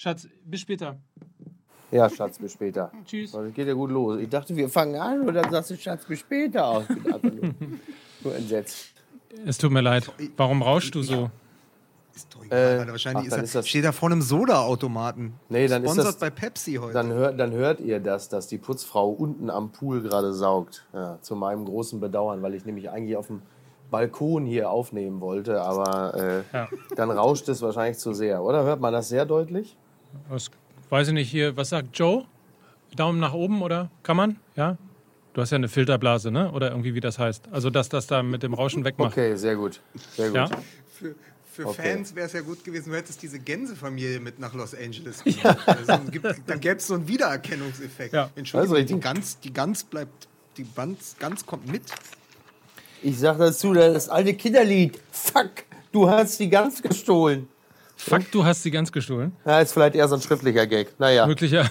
Schatz, bis später. Ja, Schatz, bis später. Tschüss. Das geht ja gut los. Ich dachte, wir fangen an und dann sagst du, Schatz, bis später aus. Ich bin einfach nur, nur entsetzt. Es tut mir leid. Warum rauschst du so? Ist doch egal, Äh. Wahrscheinlich ach, ist ist er, das- steht er vor einem Soda-Automaten. Nee, dann ist Sponsert das- bei Pepsi heute. Dann hört, dann hört ihr das, dass die Putzfrau unten am Pool gerade saugt. Ja, zu meinem großen Bedauern, weil ich nämlich eigentlich auf dem Balkon hier aufnehmen wollte, aber äh, Ja. dann rauscht es wahrscheinlich zu sehr, oder? Hört man das sehr deutlich? Was, weiß ich nicht, hier, was sagt Joe? Daumen nach oben oder kann man? Ja? Du hast ja eine Filterblase, ne? Oder irgendwie wie das heißt. Also, dass das da mit dem Rauschen wegmacht. Okay, sehr gut. Sehr gut. Ja? Für, für Okay. Fans wäre es ja gut gewesen, du hättest diese Gänsefamilie mit nach Los Angeles gebracht. Also, gibt, dann gäbe es so einen Wiedererkennungseffekt. Ja. Entschuldigung, ist die. Gans, die Gans bleibt, die Gans, Gans kommt mit. Ich sag dazu, das alte Kinderlied. Fuck, du hast die ganz gestohlen. Fuck, du hast sie ganz gestohlen. Ja, ist vielleicht eher so ein schriftlicher Gag. Naja, Möglicher.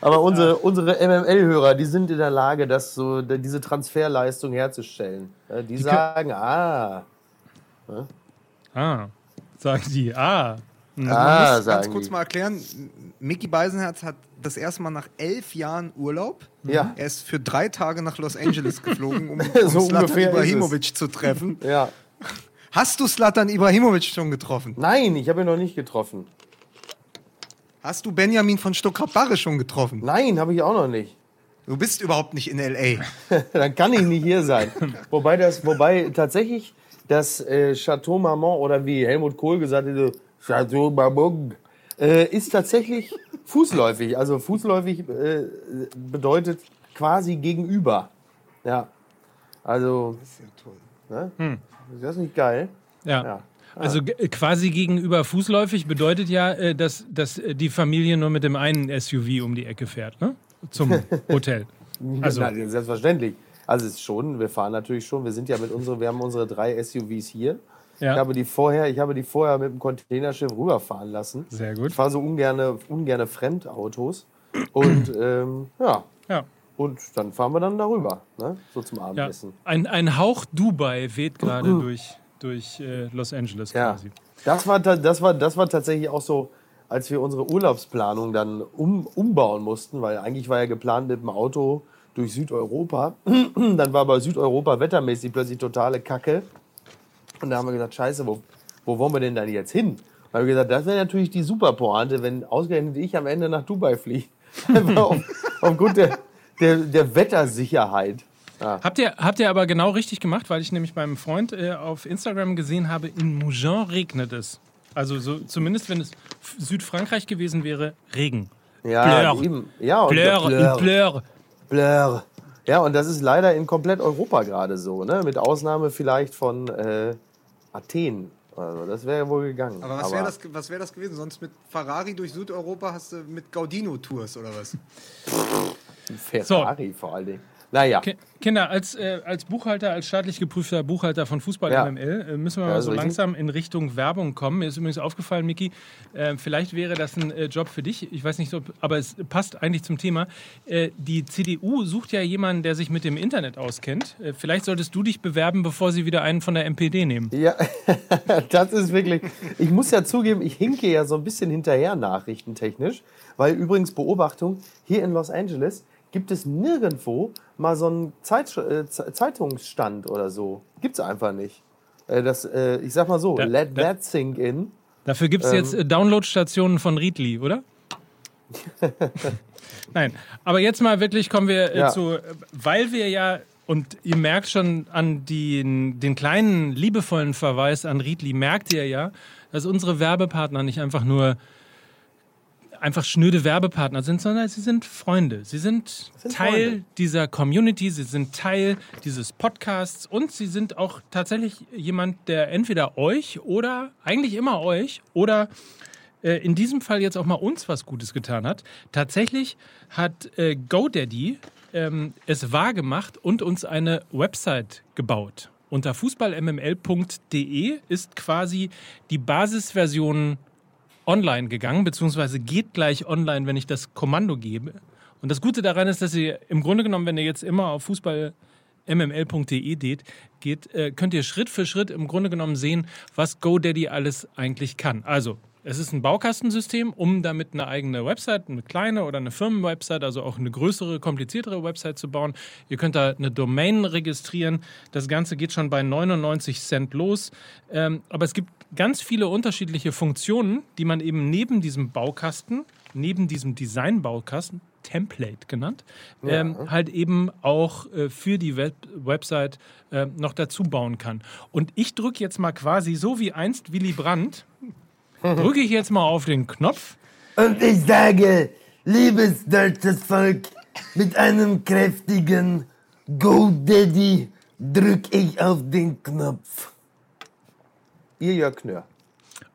aber unsere, unsere MML-Hörer, die sind in der Lage, das so, diese Transferleistung herzustellen. Ja, Die, sagen, ah, Ah, sagen die. Ah. ah, muss ganz kurz die. mal erklären, Mickey Beisenherz hat das erste Mal nach elf Jahren Urlaub. Ja. Er ist für drei Tage nach Los Angeles geflogen, um, um So. Ibrahimovic zu treffen. Ja. Hast du Slatan Ibrahimovic schon getroffen? Nein, ich habe ihn noch nicht getroffen. Hast du Benjamin von Stuttgart-Barre schon getroffen? Nein, habe ich auch noch nicht. Du bist überhaupt nicht in L.A. Dann kann ich nicht hier sein. wobei das, wobei tatsächlich das äh, Chateau Marmont oder wie Helmut Kohl gesagt hätte, Chateau Marmont, äh, ist tatsächlich fußläufig. Also fußläufig äh, bedeutet quasi gegenüber. Ja. Also, Das ist ja toll. ne? Ist das nicht geil? Ja. Ja. Also g- quasi gegenüber fußläufig bedeutet ja, äh, dass, dass äh, die Familie nur mit dem einen SUV um die Ecke fährt, ne? Zum Hotel. Also- Na, selbstverständlich. Also es ist schon, wir fahren natürlich schon, wir sind ja mit unsere, wir haben unsere drei SUVs hier. Ja. Ich habe die vorher, ich habe die vorher mit dem Containerschiff rüberfahren lassen. Sehr gut. Ich fahre so ungerne, ungerne Fremdautos. Und ähm, ja, Ja. Und dann fahren wir dann darüber, ne? So zum ja. Abendessen. Ein, ein Hauch Dubai weht gerade durch, durch äh, Los Angeles Ja. quasi. Das war, das, war, das war tatsächlich auch so, als wir unsere Urlaubsplanung dann um, umbauen mussten, weil eigentlich war ja geplant mit dem Auto durch Südeuropa. dann war aber Südeuropa wettermäßig plötzlich totale Kacke. Und da haben wir gesagt, scheiße, wo, wo wollen wir denn dann jetzt hin? Da haben wir gesagt, das wäre natürlich die super Pointe, wenn ausgerechnet ich am Ende nach Dubai fliege. Einfach auf, aufgrund der, der, der Wettersicherheit. Habt ihr, habt ihr aber genau richtig gemacht, weil ich nämlich beim Freund äh, auf Instagram gesehen habe, in Mougins regnet es. Also so, zumindest wenn es Südfrankreich gewesen wäre, Regen. Ja, Pleur. eben. Ja, und Pleur. in Pleur. Blur. Ja, und das ist leider in komplett Europa gerade so, ne? Mit Ausnahme vielleicht von äh, Athen. Also, das wäre wohl gegangen. Aber was wäre das, was wär das gewesen? Sonst mit Ferrari durch Südeuropa hast du mit Gaudino-Tours oder was? Ferrari vor allen Dingen. Naja, Ki- Kinder, als, äh, als Buchhalter, als staatlich geprüfter Buchhalter von Fußball Ja. MML äh, müssen wir Ja, mal so richtig. langsam in Richtung Werbung kommen. Mir ist übrigens aufgefallen, Miki, äh, vielleicht wäre das ein äh, Job für dich. Ich weiß nicht, ob, aber es passt eigentlich zum Thema. Äh, die CDU sucht ja jemanden, der sich mit dem Internet auskennt. Äh, vielleicht solltest du dich bewerben, bevor sie wieder einen von der MPD nehmen. ja, das ist wirklich. Ich muss ja zugeben, ich hinke ja so ein bisschen hinterher nachrichtentechnisch, weil übrigens Beobachtung, hier in Los Angeles gibt es nirgendwo mal so einen Zeit, äh, Ze- Zeitungsstand oder so. Gibt es einfach nicht. Äh, das, äh, ich sag mal so, Da- let da- that sink in. Dafür gibt es Ähm. jetzt äh, Downloadstationen von Riedli, oder? Nein, aber jetzt mal wirklich kommen wir äh, Ja. zu, äh, weil wir ja, und ihr merkt schon an den, den kleinen liebevollen Verweis an Riedli, merkt ihr ja, dass unsere Werbepartner nicht einfach nur einfach schnöde Werbepartner sind, sondern sie sind Freunde. Sie sind, sind Teil Freunde. dieser Community, sie sind Teil dieses Podcasts und sie sind auch tatsächlich jemand, der entweder euch oder eigentlich immer euch oder äh, in diesem Fall jetzt auch mal uns was Gutes getan hat. Tatsächlich hat äh, GoDaddy ähm, es wahrgemacht und uns eine Website gebaut. Unter fußballmml.de ist quasi die Basisversion online gegangen, beziehungsweise geht gleich online, wenn ich das Kommando gebe. Und das Gute daran ist, dass ihr im Grunde genommen, wenn ihr jetzt immer auf mml.de geht, geht äh, könnt ihr Schritt für Schritt im Grunde genommen sehen, was GoDaddy alles eigentlich kann. Also es ist ein Baukastensystem, um damit eine eigene Website, eine kleine oder eine Firmenwebsite, also auch eine größere, kompliziertere Website zu bauen. Ihr könnt da eine Domain registrieren. Das Ganze geht schon bei 99 Cent los. Ähm, aber es gibt ganz viele unterschiedliche Funktionen, die man eben neben diesem Baukasten, neben diesem Design-Baukasten, Template genannt, Ja. ähm, halt eben auch äh, für die Web Website äh, noch dazu bauen kann. Und ich drücke jetzt mal quasi so wie einst Willy Brandt, drücke ich jetzt mal auf den Knopf. Und ich sage, liebes deutsches Volk, mit einem kräftigen Go Daddy drück ich auf den Knopf. Ihr Jörg Knör.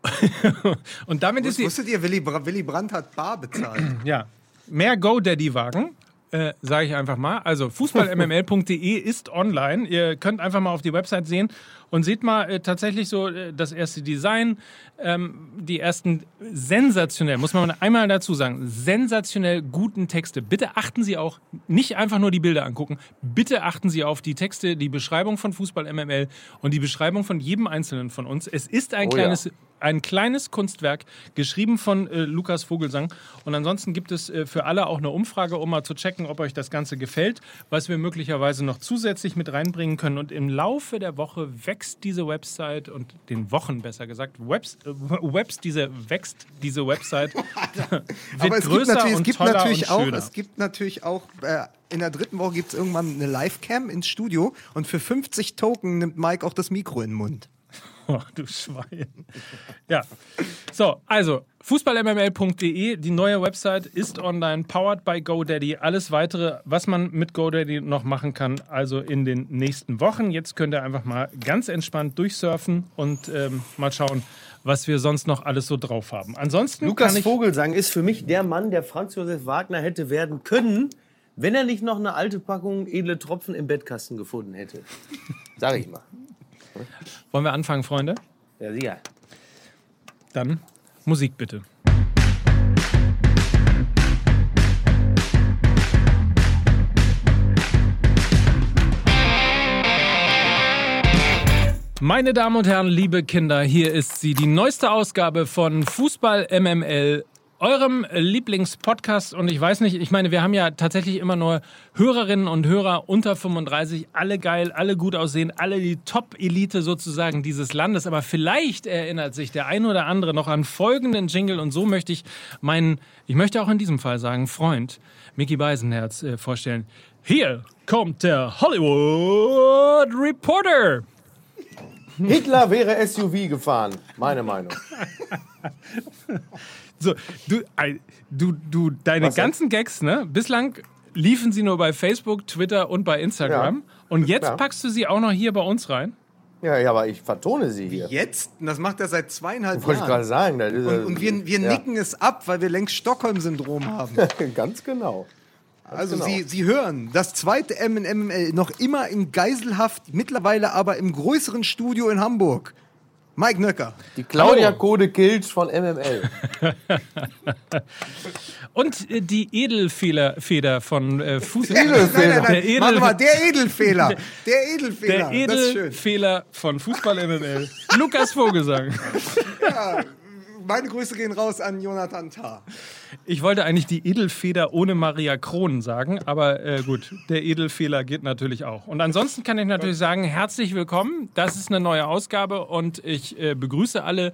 Und damit ist die, Wusstet ihr, Willy, Bra Willy Brandt hat bar bezahlt? ja, mehr GoDaddy-Wagen. Äh, Sage ich einfach mal. Also fußballmml.de ist online. Ihr könnt einfach mal auf die Website sehen und seht mal äh, tatsächlich so äh, das erste Design, ähm, die ersten sensationell, muss man einmal dazu sagen, sensationell guten Texte. Bitte achten Sie auch, nicht einfach nur die Bilder angucken, bitte achten Sie auf die Texte, die Beschreibung von Fußball MML und die Beschreibung von jedem Einzelnen von uns. Es ist ein Oh ja. kleines ein kleines Kunstwerk, geschrieben von äh, Lukas Vogelsang. Und ansonsten gibt es äh, für alle auch eine Umfrage, um mal zu checken, ob euch das Ganze gefällt, was wir möglicherweise noch zusätzlich mit reinbringen können. Und im Laufe der Woche wächst diese Website und den Wochen besser gesagt, Webs, äh, Webs diese, wächst diese Website. wird Aber es gibt größer natürlich, es gibt natürlich auch, es gibt natürlich auch, äh, in der dritten Woche gibt es irgendwann eine Livecam ins Studio und für 50 Token nimmt Mike auch das Mikro in den Mund. Oh, du Schwein. Ja. So, also fußballmml.de, die neue Website ist online, powered by GoDaddy. Alles weitere, was man mit GoDaddy noch machen kann, also in den nächsten Wochen. Jetzt könnt ihr einfach mal ganz entspannt durchsurfen und ähm, mal schauen, was wir sonst noch alles so drauf haben. Ansonsten Lukas Vogelsang ist für mich der Mann, der Franz Josef Wagner hätte werden können, wenn er nicht noch eine alte Packung edle Tropfen im Bettkasten gefunden hätte. Sag ich mal. Wollen wir anfangen, Freunde? Ja, sicher. Dann Musik bitte. Meine Damen und Herren, liebe Kinder, hier ist sie, die neueste Ausgabe von Fußball MML, eurem Lieblingspodcast. Und ich weiß nicht, ich meine, wir haben ja tatsächlich immer nur Hörerinnen und Hörer unter 35, alle geil, alle gut aussehen, alle die Top-Elite sozusagen dieses Landes. Aber vielleicht erinnert sich der ein oder andere noch an folgenden Jingle. Und so möchte ich meinen, ich möchte auch in diesem Fall sagen, Freund Mickey Beisenherz äh, vorstellen. Hier kommt der Hollywood Reporter. Hitler wäre SUV gefahren, meine Meinung. So, du, du, du deine Was denn? ganzen Gags, ne? Bislang liefen sie nur bei Facebook, Twitter und bei Instagram. Ja. Und jetzt Ja. packst du sie auch noch hier bei uns rein. Ja, ja, aber ich vertone sie hier. Jetzt? Und das macht er seit zweieinhalb Wollte ich gerade Jahren. sagen. Das ist, Und, und wir, wir ja, nicken es ab, weil wir längst Stockholm-Syndrom haben. Ganz genau. Also genau. Sie, Sie hören das zweite MML noch immer in Geiselhaft, mittlerweile aber im größeren Studio in Hamburg. Mike Nöcker. Die Claudia. Code Kilch von MML. Und äh, die Edelfeder Feder von äh, Fuß. Nein, nein, nein. Der Edel- Warte mal, der Edelfehler. Der Edelfehler. Der. Edelfehler von Fußball MML. Lukas Vogelsang. Meine Grüße gehen raus an Jonathan Tah. Ich wollte eigentlich die Edelfeder ohne Maria Kron sagen, aber äh, gut, der Edelfehler geht natürlich auch. Und ansonsten kann ich natürlich sagen, herzlich willkommen. Das ist eine neue Ausgabe und ich äh, begrüße alle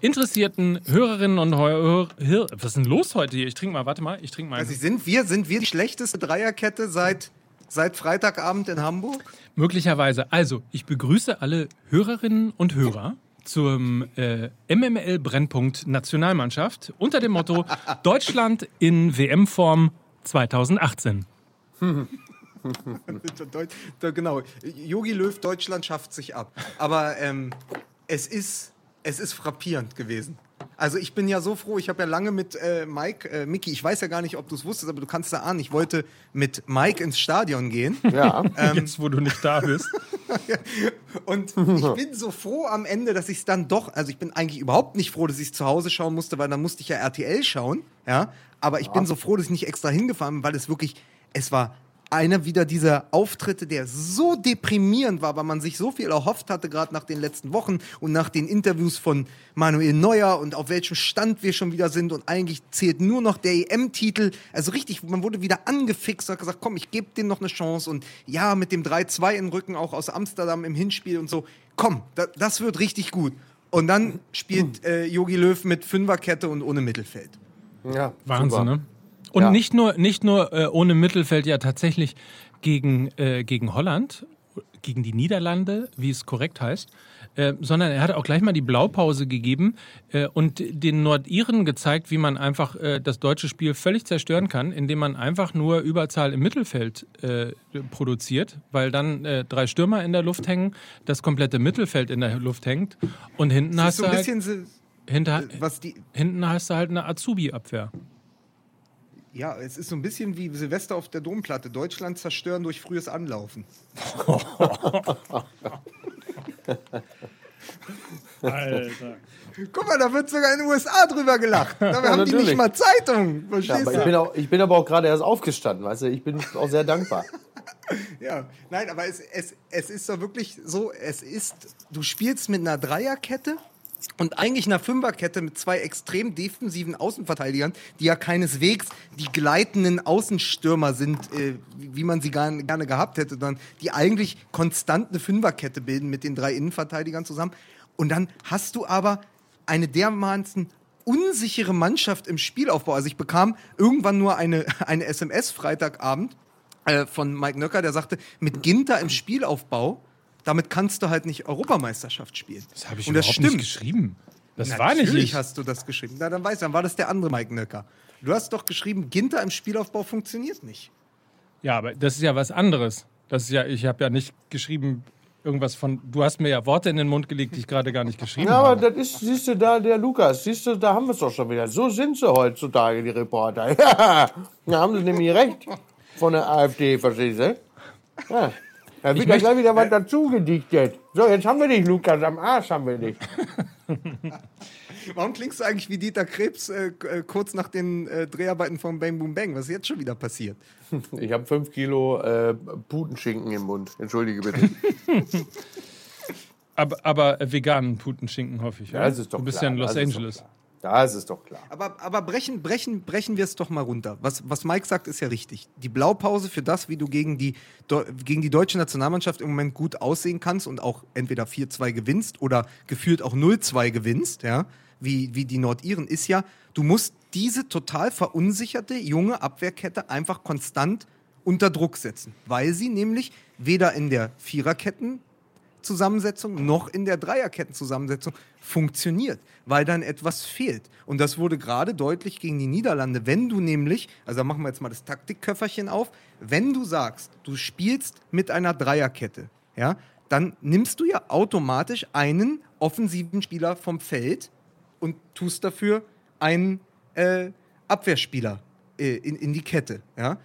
interessierten Hörerinnen und Hörer. Hör Was ist denn los heute hier? Ich trinke mal, warte mal, ich trinke mal. Also sind wir, sind wir die schlechteste Dreierkette seit, seit Freitagabend in Hamburg? Möglicherweise. Also, ich begrüße alle Hörerinnen und Hörer zum äh, MML Brennpunkt Nationalmannschaft unter dem Motto Deutschland in WM-Form 2018. Deut- da- genau. Yogi Löw, Deutschland schafft sich ab. Aber ähm, es, ist, es ist frappierend gewesen. Also ich bin ja so froh, ich habe ja lange mit äh, Mike, äh, Micky, ich weiß ja gar nicht, ob du es wusstest, aber du kannst da ahnen, ich wollte mit Mike ins Stadion gehen. Ja. Jetzt, wo du nicht da bist. Und ich bin so froh am Ende, dass ich es dann doch, also ich bin eigentlich überhaupt nicht froh, dass ich es zu Hause schauen musste, weil dann musste ich ja RTL schauen, ja. Aber ich bin so froh, dass ich nicht extra hingefahren bin, weil es wirklich, es war einer wieder dieser Auftritte, der so deprimierend war, weil man sich so viel erhofft hatte, gerade nach den letzten Wochen und nach den Interviews von Manuel Neuer und auf welchem Stand wir schon wieder sind und eigentlich zählt nur noch der EM-Titel. Also richtig, man wurde wieder angefixt, hat gesagt, komm, ich gebe denen noch eine Chance und ja, mit dem 3-2 im Rücken auch aus Amsterdam im Hinspiel und so. Komm, da, das wird richtig gut. Und dann spielt äh, Jogi Löw mit Fünferkette und ohne Mittelfeld. Ja, Wahnsinn, super. ne? Und Ja. nicht nur, nicht nur äh, ohne Mittelfeld, ja tatsächlich gegen, äh, gegen Holland, gegen die Niederlande, wie es korrekt heißt, äh, sondern er hat auch gleich mal die Blaupause gegeben äh, und den Nordiren gezeigt, wie man einfach äh, das deutsche Spiel völlig zerstören kann, indem man einfach nur Überzahl im Mittelfeld äh, produziert, weil dann äh, drei Stürmer in der Luft hängen, das komplette Mittelfeld in der Luft hängt und hinten hast so du halt, hinter, was die, hinten hast du halt eine Azubi-Abwehr. Ja, es ist so ein bisschen wie Silvester auf der Domplatte. Deutschland zerstören durch frühes Anlaufen. Alter. Guck mal, da wird sogar in den USA drüber gelacht. Da haben die natürlich. nicht mal Zeitung. Ja, Verstehst aber ich, du? bin auch, ich bin aber auch gerade erst aufgestanden, weißt du, ich bin auch sehr dankbar. Ja, nein, aber es, es, es ist doch wirklich so, es ist, du spielst mit einer Dreierkette und eigentlich einer Fünferkette mit zwei extrem defensiven Außenverteidigern, die ja keineswegs die gleitenden Außenstürmer sind, äh, wie man sie gar, gerne gehabt hätte, sondern die eigentlich konstant eine Fünferkette bilden mit den drei Innenverteidigern zusammen. Und dann hast du aber eine dermaßen unsichere Mannschaft im Spielaufbau. Also ich bekam irgendwann nur eine, eine SMS Freitagabend äh, von Mike Nöcker, der sagte, mit Ginter im Spielaufbau, damit kannst du halt nicht Europameisterschaft spielen. Das habe ich Und das überhaupt stimmt. nicht geschrieben. Das war nicht Natürlich ich. hast du das geschrieben. Na, dann weiß dann war das der andere Mike Nöcker. Du hast doch geschrieben, Ginter im Spielaufbau funktioniert nicht. Ja, aber das ist ja was anderes. Das ist ja, ich habe ja nicht geschrieben irgendwas von. Du hast mir ja Worte in den Mund gelegt, die ich gerade gar nicht geschrieben Ja, aber habe. das ist, siehst du da, der Lukas, siehst du, da haben wir es doch schon wieder. So sind sie heutzutage, die Reporter. Ja, da haben sie nämlich recht von der AfD, verstehst du? Ja. Da wird ja gleich wieder was dazu gedichtet. So, jetzt haben wir dich, Lukas, am Arsch haben wir dich. Warum klingst du eigentlich wie Dieter Krebs äh, äh, kurz nach den äh, Dreharbeiten von Bang Boom Bang? Was ist jetzt schon wieder passiert? Ich habe fünf Kilo äh, Putenschinken im Mund. Entschuldige bitte. Aber, aber äh, veganen Putenschinken, hoffe ich. Ja, das ist doch du bist klar, ja in Los Angeles. Das ist doch klar. Aber, aber brechen, brechen, brechen wir es doch mal runter. Was, was Mike sagt, ist ja richtig. Die Blaupause für das, wie du gegen die, gegen die deutsche Nationalmannschaft im Moment gut aussehen kannst und auch entweder 4-2 gewinnst oder gefühlt auch 0-2 gewinnst, ja, wie, wie die Nordiren, ist ja, du musst diese total verunsicherte junge Abwehrkette einfach konstant unter Druck setzen, weil sie nämlich weder in der Viererketten Zusammensetzung noch in der Dreierkettenzusammensetzung funktioniert, weil dann etwas fehlt. Und das wurde gerade deutlich gegen die Niederlande. Wenn du nämlich, also da machen wir jetzt mal das Taktikköfferchen auf, wenn du sagst, du spielst mit einer Dreierkette, ja, dann nimmst du ja automatisch einen offensiven Spieler vom Feld und tust dafür einen äh, Abwehrspieler äh, in, in die Kette. Ja?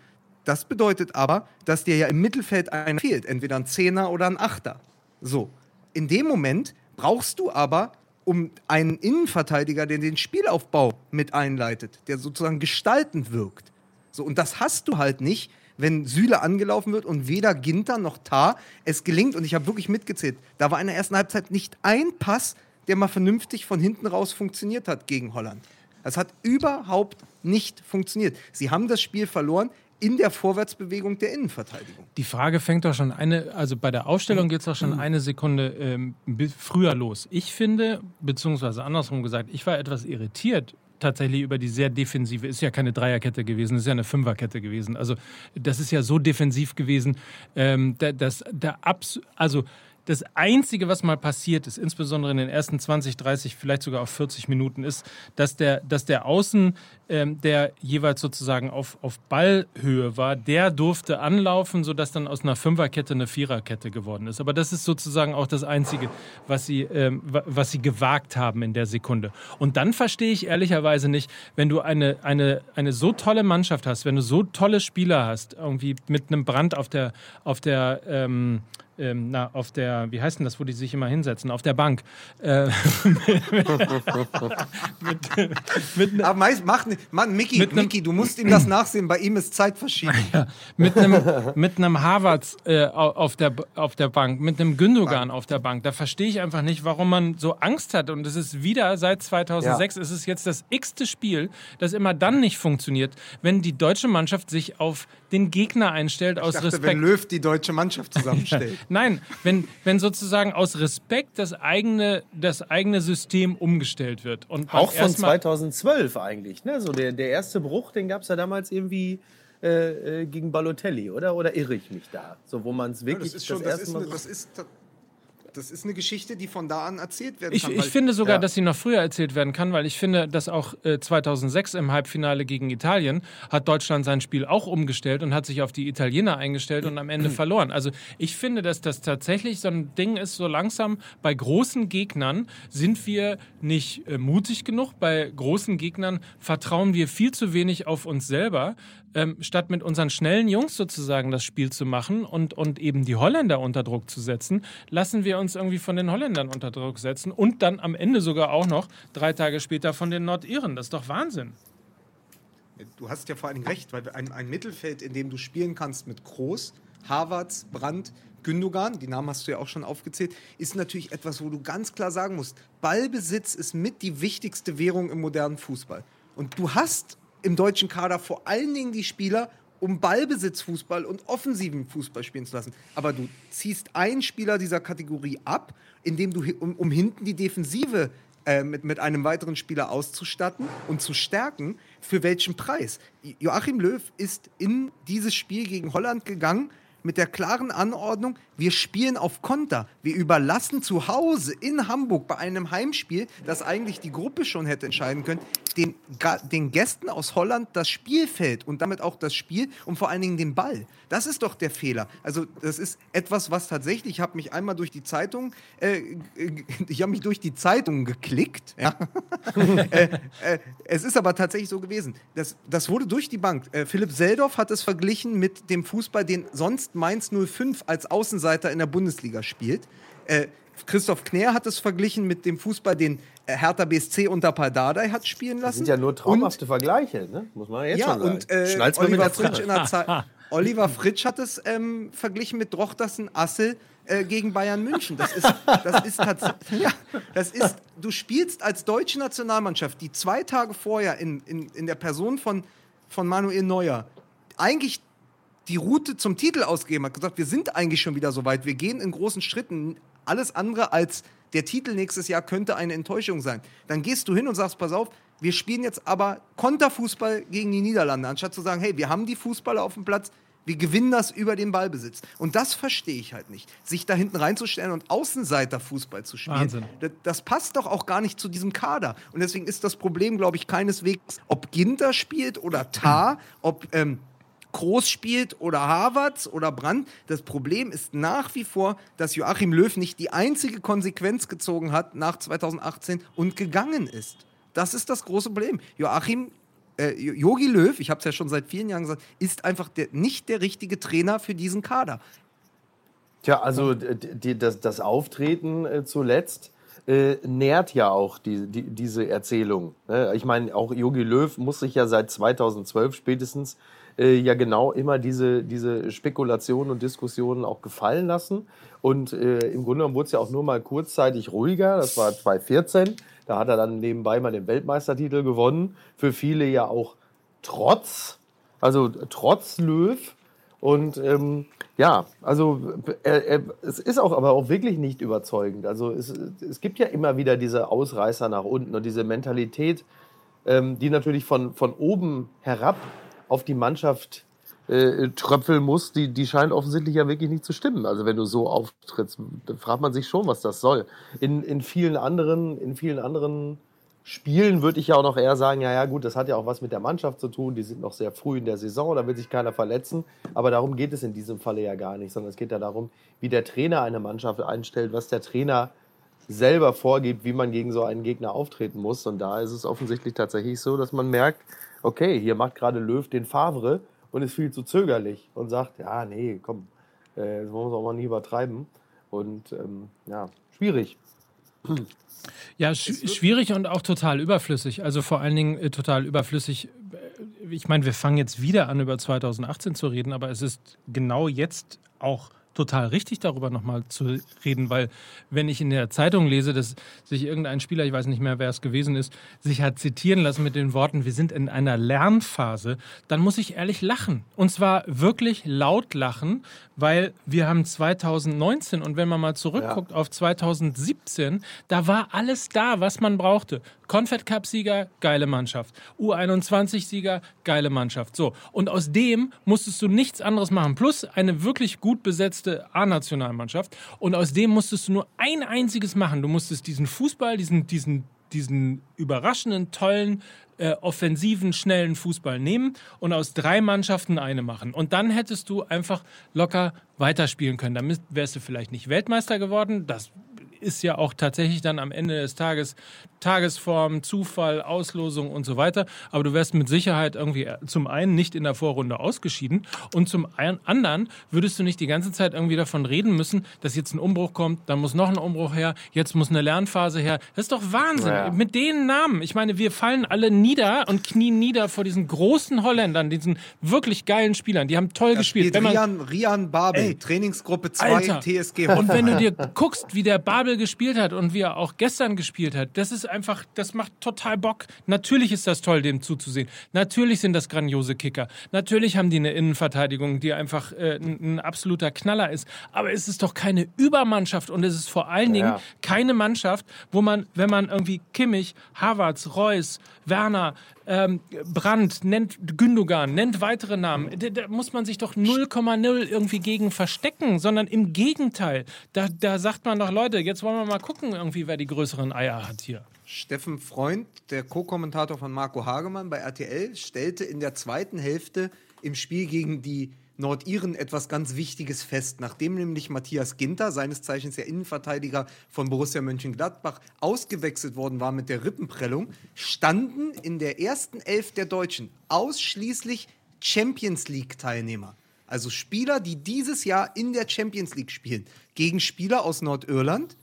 Das bedeutet aber, dass dir ja im Mittelfeld einer fehlt, entweder ein Zehner oder ein Achter. So, in dem Moment brauchst du aber um einen Innenverteidiger, der den Spielaufbau mit einleitet, der sozusagen gestaltend wirkt. So, und das hast du halt nicht, wenn Süle angelaufen wird und weder Ginter noch Tar es gelingt. Und ich habe wirklich mitgezählt, da war in der ersten Halbzeit nicht ein Pass, der mal vernünftig von hinten raus funktioniert hat gegen Holland. Das hat überhaupt nicht funktioniert. Sie haben das Spiel verloren in der Vorwärtsbewegung der Innenverteidigung. Die Frage fängt doch schon eine, also bei der Ausstellung geht es doch schon eine Sekunde ähm, früher los. Ich finde, beziehungsweise andersrum gesagt, ich war etwas irritiert tatsächlich über die sehr defensive, ist ja keine Dreierkette gewesen, ist ja eine Fünferkette gewesen. Also das ist ja so defensiv gewesen, ähm, da- dass der abs also das Einzige, was mal passiert ist, insbesondere in den ersten 20, 30, vielleicht sogar auf 40 Minuten, ist, dass der, dass der Außen, ähm, der jeweils sozusagen auf, auf Ballhöhe war, der durfte anlaufen, sodass dann aus einer Fünferkette eine Viererkette geworden ist. Aber das ist sozusagen auch das Einzige, was sie, ähm, wa- was sie gewagt haben in der Sekunde. Und dann verstehe ich ehrlicherweise nicht, wenn du eine, eine, eine so tolle Mannschaft hast, wenn du so tolle Spieler hast, irgendwie mit einem Brand auf der, auf der ähm, ähm, na, auf der, wie heißt denn das, wo die sich immer hinsetzen? Auf der Bank. Äh, mit, mit, Aber meist, mach, Mann, Mickey, mit Mickey, du musst ihm das nachsehen, bei ihm ist Zeit verschieden. Ja, mit einem mit Harvards äh, auf, der, auf der Bank, mit einem Gündogan auf der Bank. Da verstehe ich einfach nicht, warum man so Angst hat. Und es ist wieder seit 2006, ja. es ist jetzt das x-te Spiel, das immer dann nicht funktioniert, wenn die deutsche Mannschaft sich auf den Gegner einstellt ich aus dachte, Respekt. Wenn Löw die deutsche Mannschaft zusammenstellt. Nein, wenn, wenn sozusagen aus Respekt das eigene, das eigene System umgestellt wird. Und Auch von 2012 eigentlich. Ne? So der, der erste Bruch, den gab es ja damals irgendwie äh, äh, gegen Balotelli, oder? Oder irre ich mich da? So, wo man es wirklich ja, das, ist schon, das, das erste Mal. das ist das ist eine Geschichte, die von da an erzählt werden kann. Ich, ich finde sogar, ja. dass sie noch früher erzählt werden kann, weil ich finde, dass auch äh, 2006 im Halbfinale gegen Italien hat Deutschland sein Spiel auch umgestellt und hat sich auf die Italiener eingestellt und am Ende verloren. Also ich finde, dass das tatsächlich so ein Ding ist, so langsam bei großen Gegnern sind wir nicht äh, mutig genug. Bei großen Gegnern vertrauen wir viel zu wenig auf uns selber ähm, statt mit unseren schnellen Jungs sozusagen das Spiel zu machen und, und eben die Holländer unter Druck zu setzen, lassen wir uns irgendwie von den Holländern unter Druck setzen und dann am Ende sogar auch noch drei Tage später von den Nordiren. Das ist doch Wahnsinn. Du hast ja vor Dingen recht, weil ein, ein Mittelfeld, in dem du spielen kannst mit Groß, Havertz, Brandt, Gündogan, die Namen hast du ja auch schon aufgezählt, ist natürlich etwas, wo du ganz klar sagen musst, Ballbesitz ist mit die wichtigste Währung im modernen Fußball. Und du hast im deutschen Kader vor allen Dingen die Spieler, um Ballbesitzfußball und offensiven Fußball spielen zu lassen. Aber du ziehst einen Spieler dieser Kategorie ab, indem du, um, um hinten die Defensive äh, mit, mit einem weiteren Spieler auszustatten und zu stärken, für welchen Preis? Joachim Löw ist in dieses Spiel gegen Holland gegangen mit der klaren Anordnung, wir spielen auf Konter. Wir überlassen zu Hause in Hamburg bei einem Heimspiel, das eigentlich die Gruppe schon hätte entscheiden können, den, den Gästen aus Holland das Spielfeld und damit auch das Spiel und vor allen Dingen den Ball. Das ist doch der Fehler. Also das ist etwas, was tatsächlich, ich habe mich einmal durch die Zeitung, äh, ich habe mich durch die Zeitung geklickt. Ja. äh, äh, es ist aber tatsächlich so gewesen. Das, das wurde durch die Bank. Äh, Philipp Seldorf hat es verglichen mit dem Fußball, den sonst Mainz 05 als Außenseiter in der Bundesliga spielt. Äh, Christoph Knär hat es verglichen mit dem Fußball, den äh, Hertha BSC unter Pardadei hat spielen lassen. Das sind ja nur traumhafte und, Vergleiche, ne? muss man jetzt ja, schon sagen. Und, äh, Oliver, Fritsch in der Zeit, Oliver Fritsch hat es ähm, verglichen mit Drochtersen Assel äh, gegen Bayern München. Das ist, das ist tatsächlich, ja, das ist, du spielst als deutsche Nationalmannschaft, die zwei Tage vorher in, in, in der Person von, von Manuel Neuer eigentlich die Route zum Titel ausgegeben hat, gesagt, wir sind eigentlich schon wieder so weit, wir gehen in großen Schritten. Alles andere als der Titel nächstes Jahr könnte eine Enttäuschung sein. Dann gehst du hin und sagst, pass auf, wir spielen jetzt aber Konterfußball gegen die Niederlande, anstatt zu sagen, hey, wir haben die Fußballer auf dem Platz, wir gewinnen das über den Ballbesitz. Und das verstehe ich halt nicht. Sich da hinten reinzustellen und Außenseiterfußball zu spielen, das, das, passt doch auch gar nicht zu diesem Kader. Und deswegen ist das Problem, glaube ich, keineswegs, ob Ginter spielt oder Tar, ob ähm, Groß spielt oder Havertz oder Brandt. Das Problem ist nach wie vor, dass Joachim Löw nicht die einzige Konsequenz gezogen hat nach 2018 und gegangen ist. Das ist das große Problem. Joachim Yogi äh, Löw, ich habe es ja schon seit vielen Jahren gesagt, ist einfach der, nicht der richtige Trainer für diesen Kader. Tja, also die, das, das, Auftreten äh, zuletzt äh, nährt ja auch die, die, diese Erzählung. Ne? Ich meine, auch Yogi Löw muss sich ja seit 2012 spätestens äh, ja genau immer diese, diese Spekulationen und Diskussionen auch gefallen lassen. Und äh, im Grunde genommen wurde es ja auch nur mal kurzzeitig ruhiger. Das war 2014. Da hat er dann nebenbei mal den Weltmeistertitel gewonnen. Für viele ja auch trotz, also trotz Löw. Und ähm, ja, also er, er, es ist auch aber auch wirklich nicht überzeugend. Also es, es gibt ja immer wieder diese Ausreißer nach unten und diese Mentalität, ähm, die natürlich von, von oben herab auf die Mannschaft äh, tröpfeln muss, die, die scheint offensichtlich ja wirklich nicht zu stimmen. Also wenn du so auftrittst, dann fragt man sich schon, was das soll. In, in vielen anderen, in vielen anderen Spielen würde ich ja auch noch eher sagen, ja, ja, gut, das hat ja auch was mit der Mannschaft zu tun. Die sind noch sehr früh in der Saison, da will sich keiner verletzen. Aber darum geht es in diesem Falle ja gar nicht, sondern es geht ja darum, wie der Trainer eine Mannschaft einstellt, was der Trainer selber vorgibt, wie man gegen so einen Gegner auftreten muss. Und da ist es offensichtlich tatsächlich so, dass man merkt, okay, hier macht gerade Löw den Favre und ist viel zu zögerlich und sagt, ja, nee, komm, äh, das wollen wir auch mal nie übertreiben. Und ähm, ja, schwierig. Ja, sch schwierig und auch total überflüssig. Also vor allen Dingen äh, total überflüssig. Äh, Ich meine, wir fangen jetzt wieder an, über 2018 zu reden, aber es ist genau jetzt auch total richtig, darüber nochmal zu reden, weil wenn ich in der Zeitung lese, dass sich irgendein Spieler, ich weiß nicht mehr, wer es gewesen ist, sich hat zitieren lassen mit den Worten, wir sind in einer Lernphase, dann muss ich ehrlich lachen. Und zwar wirklich laut lachen, weil wir haben 2019 und wenn man mal zurückguckt auf 2017, da war alles da, was man brauchte. Confed Cup Sieger, geile Mannschaft. U21 Sieger, geile Mannschaft. So. Und aus dem musstest du nichts anderes machen. Plus eine wirklich gut besetzte A-Nationalmannschaft. Und aus dem musstest du nur ein einziges machen. Du musstest diesen Fußball, diesen, diesen, diesen überraschenden, tollen, äh, offensiven, schnellen Fußball nehmen und aus drei Mannschaften eine machen. Und dann hättest du einfach locker weiterspielen können. Damit wärst du vielleicht nicht Weltmeister geworden. Das ist ja auch tatsächlich dann am Ende des Tages Tagesform, Zufall, Auslosung und so weiter. Aber du wärst mit Sicherheit irgendwie zum einen nicht in der Vorrunde ausgeschieden und zum anderen würdest du nicht die ganze Zeit irgendwie davon reden müssen, dass jetzt ein Umbruch kommt, dann muss noch ein Umbruch her, jetzt muss eine Lernphase her. Das ist doch Wahnsinn. Ja. Mit den Namen. Ich meine, wir fallen alle nieder und knien nieder vor diesen großen Holländern, diesen wirklich geilen Spielern. Die haben toll Da gespielt. spielt Wenn man- Rian, Rian Babel, Ey, Trainingsgruppe 2, Alter. TSG Und wenn du Hoffenheim. dir guckst, wie der Babel gespielt hat und wie er auch gestern gespielt hat, das ist einfach, das macht total Bock. Natürlich ist das toll, dem zuzusehen. Natürlich sind das grandiose Kicker. Natürlich haben die eine Innenverteidigung, die einfach äh, ein, ein absoluter Knaller ist. Aber es ist doch keine Übermannschaft und es ist vor allen Dingen Ja. keine Mannschaft, wo man, wenn man irgendwie Kimmich, Havertz, Reus, Werner, ähm, Brandt, nennt Gündogan, nennt weitere Namen, da, da muss man sich doch 0,0 irgendwie gegen verstecken, sondern im Gegenteil. Da, da sagt man doch, Leute, jetzt wollen wir mal gucken, irgendwie, wer die größeren Eier hat hier. Steffen Freund, der Co-Kommentator von Marco Hagemann bei RTL, stellte in der zweiten Hälfte im Spiel gegen die Nordiren etwas ganz Wichtiges fest. Nachdem nämlich Matthias Ginter, seines Zeichens der Innenverteidiger von Borussia Mönchengladbach, ausgewechselt worden war mit der Rippenprellung, standen in der ersten Elf der Deutschen ausschließlich Champions League-Teilnehmer. Also Spieler, die dieses Jahr in der Champions League spielen, gegen Spieler aus Nordirland,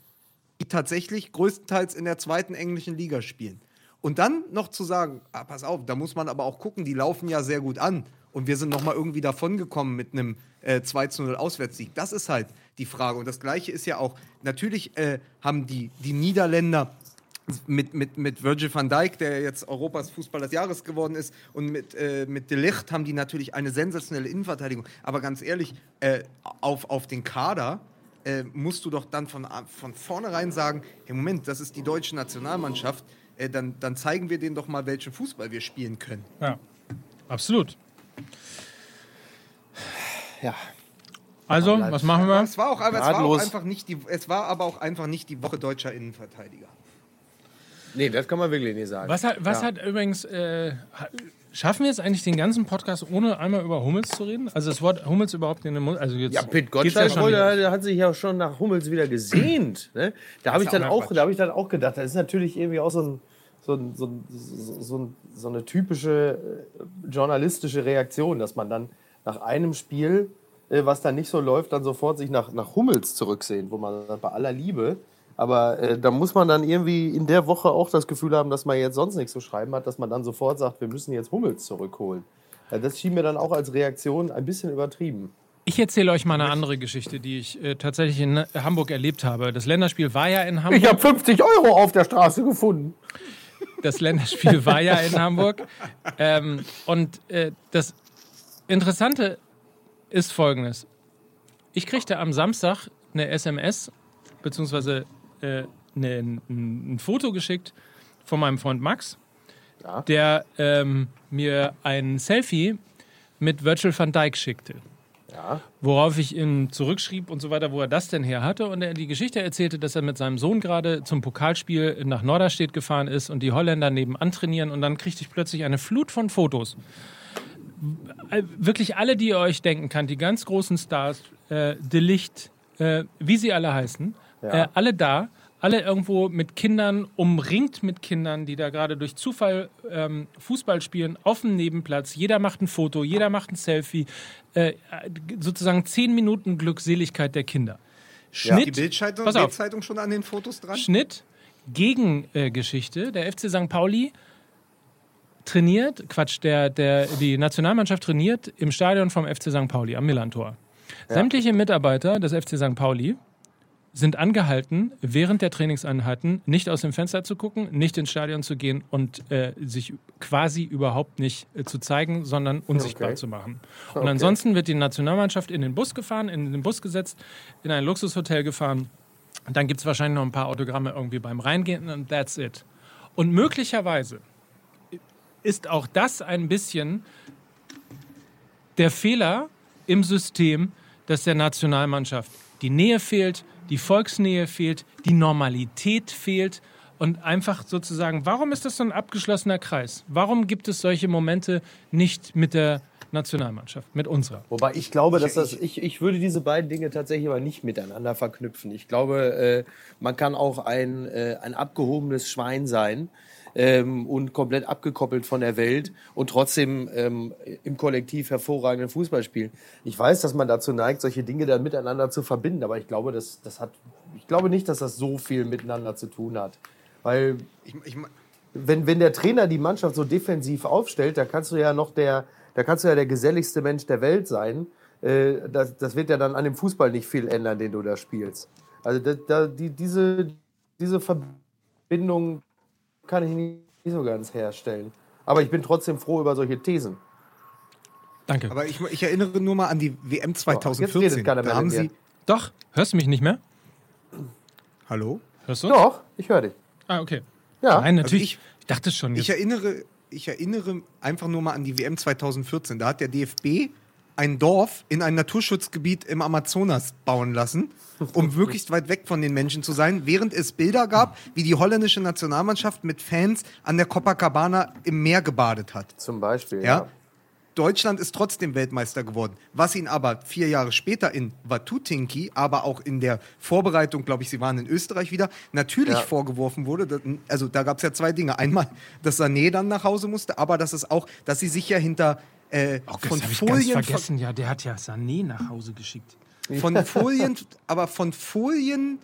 die tatsächlich größtenteils in der zweiten englischen Liga spielen. Und dann noch zu sagen, ah, pass auf, da muss man aber auch gucken, die laufen ja sehr gut an. Und wir sind nochmal irgendwie davongekommen mit einem äh, 2 zu 0 Auswärtssieg. Das ist halt die Frage. Und das Gleiche ist ja auch, natürlich äh, haben die, die Niederländer mit, mit, mit Virgil van Dijk, der jetzt Europas Fußball des Jahres geworden ist, und mit, äh, mit De Ligt haben die natürlich eine sensationelle Innenverteidigung. Aber ganz ehrlich, äh, auf, auf den Kader äh, musst du doch dann von, von vornherein sagen, hey Moment, das ist die deutsche Nationalmannschaft, äh, dann, dann zeigen wir denen doch mal, welchen Fußball wir spielen können. Ja, absolut. Ja. Also, was machen wir? Es war, auch, aber es, war auch einfach nicht die, es war aber auch einfach nicht die Woche deutscher Innenverteidiger. Nee, das kann man wirklich nicht sagen. Was hat, was ja. hat übrigens, äh, ha- schaffen wir jetzt eigentlich den ganzen Podcast, ohne einmal über Hummels zu reden? Also das Wort Hummels überhaupt in den Mund, also jetzt Ja, Pit geht's Gottschalk schon wollte, hat sich ja schon nach Hummels wieder gesehnt. Ne? Da habe ich, dann auch da hab ich dann auch gedacht, das ist natürlich irgendwie auch so, ein, so, so, so, so, ein, so eine typische äh, journalistische Reaktion, dass man dann nach einem Spiel, äh, was dann nicht so läuft, dann sofort sich nach, nach Hummels zurücksehen, wo man bei aller Liebe. Aber äh, da muss man dann irgendwie in der Woche auch das Gefühl haben, dass man jetzt sonst nichts zu schreiben hat, dass man dann sofort sagt, wir müssen jetzt Hummels zurückholen. Ja, das schien mir dann auch als Reaktion ein bisschen übertrieben. Ich erzähle euch mal eine andere Geschichte, die ich äh, tatsächlich in Hamburg erlebt habe. Das Länderspiel war ja in Hamburg. Ich habe 50 Euro auf der Straße gefunden. Das Länderspiel war ja in Hamburg. Ähm, und äh, das Interessante ist folgendes. Ich kriegte am Samstag eine SMS, beziehungsweise äh, eine, ein, ein Foto geschickt von meinem Freund Max, Ja. der ähm, mir ein Selfie mit Virgil van Dijk schickte. Ja. Worauf ich ihm zurückschrieb und so weiter, wo er das denn her hatte. Und er die Geschichte erzählte, dass er mit seinem Sohn gerade zum Pokalspiel nach Norderstedt gefahren ist und die Holländer nebenan trainieren. Und dann kriegte ich plötzlich eine Flut von Fotos. Wirklich alle, die ihr euch denken kann, die ganz großen Stars, äh, De Licht, äh, wie sie alle heißen, Ja. äh, alle da. Alle irgendwo mit Kindern, umringt mit Kindern, die da gerade durch Zufall ähm, Fußball spielen, auf dem Nebenplatz. Jeder macht ein Foto, jeder macht ein Selfie. Äh, sozusagen zehn Minuten Glückseligkeit der Kinder. Schnitt, Die Bildzeitung. Bildzeitung schon an den Fotos dran? Schnitt, Gegengeschichte. Der FC St. Pauli trainiert, Quatsch, der, der, die Nationalmannschaft trainiert im Stadion vom FC St. Pauli am Millantor. Sämtliche Mitarbeiter des FC St. Pauli sind angehalten, während der Trainingseinheiten nicht aus dem Fenster zu gucken, nicht ins Stadion zu gehen und äh, sich quasi überhaupt nicht äh, zu zeigen, sondern unsichtbar Okay. zu machen. Und Okay. ansonsten wird die Nationalmannschaft in den Bus gefahren, in den Bus gesetzt, in ein Luxushotel gefahren. Und dann gibt es wahrscheinlich noch ein paar Autogramme irgendwie beim Reingehen und that's it. Und möglicherweise ist auch das ein bisschen der Fehler im System, dass der Nationalmannschaft die Nähe fehlt, die Volksnähe fehlt, die Normalität fehlt und einfach sozusagen, warum ist das so ein abgeschlossener Kreis? Warum gibt es solche Momente nicht mit der Nationalmannschaft, mit unserer? Wobei ich glaube, dass das, ich, ich würde diese beiden Dinge tatsächlich aber nicht miteinander verknüpfen. Ich glaube, äh, man kann auch ein, äh, ein abgehobenes Schwein sein ähm, und komplett abgekoppelt von der Welt und trotzdem ähm, im Kollektiv hervorragenden Fußball spielen. Ich weiß, dass man dazu neigt, solche Dinge dann miteinander zu verbinden, aber ich glaube, das, das hat, ich glaube nicht, dass das so viel miteinander zu tun hat. Weil Ich, ich, wenn, wenn der Trainer die Mannschaft so defensiv aufstellt, da kannst du ja noch der, da kannst du ja der geselligste Mensch der Welt sein. Äh, das, das wird ja dann an dem Fußball nicht viel ändern, den du da spielst. Also da, da, die, diese, diese Verbindung kann ich nicht so ganz herstellen. Aber ich bin trotzdem froh über solche Thesen. Danke. aber ich, ich erinnere nur mal an die WM jetzt redet 2014. keiner mehr da haben mit mir. sie. Doch, hörst du mich nicht mehr? Hallo? Hörst du? Doch, ich höre dich. Ah, okay. Ja. Nein, natürlich. Also ich, dachte schon. Ich Jetzt. erinnere, ich erinnere einfach nur mal an die WM 2014. Da hat der DFB ein Dorf in ein Naturschutzgebiet im Amazonas bauen lassen, um möglichst weit weg von den Menschen zu sein, während es Bilder gab, wie die holländische Nationalmannschaft mit Fans an der Copacabana im Meer gebadet hat. Zum Beispiel. Ja. Deutschland ist trotzdem Weltmeister geworden. Was ihn aber vier Jahre später in Watutinki, aber auch in der Vorbereitung, glaube ich, sie waren in Österreich wieder, natürlich Ja. vorgeworfen wurde. Also da gab es ja zwei Dinge. Einmal, dass Sané dann nach Hause musste, aber dass es auch, dass sie sich ja hinter äh, Oh, von habe ich ganz Folien vergessen. Ja, der hat ja Sané nach Hause geschickt. von Folien, aber von Folien,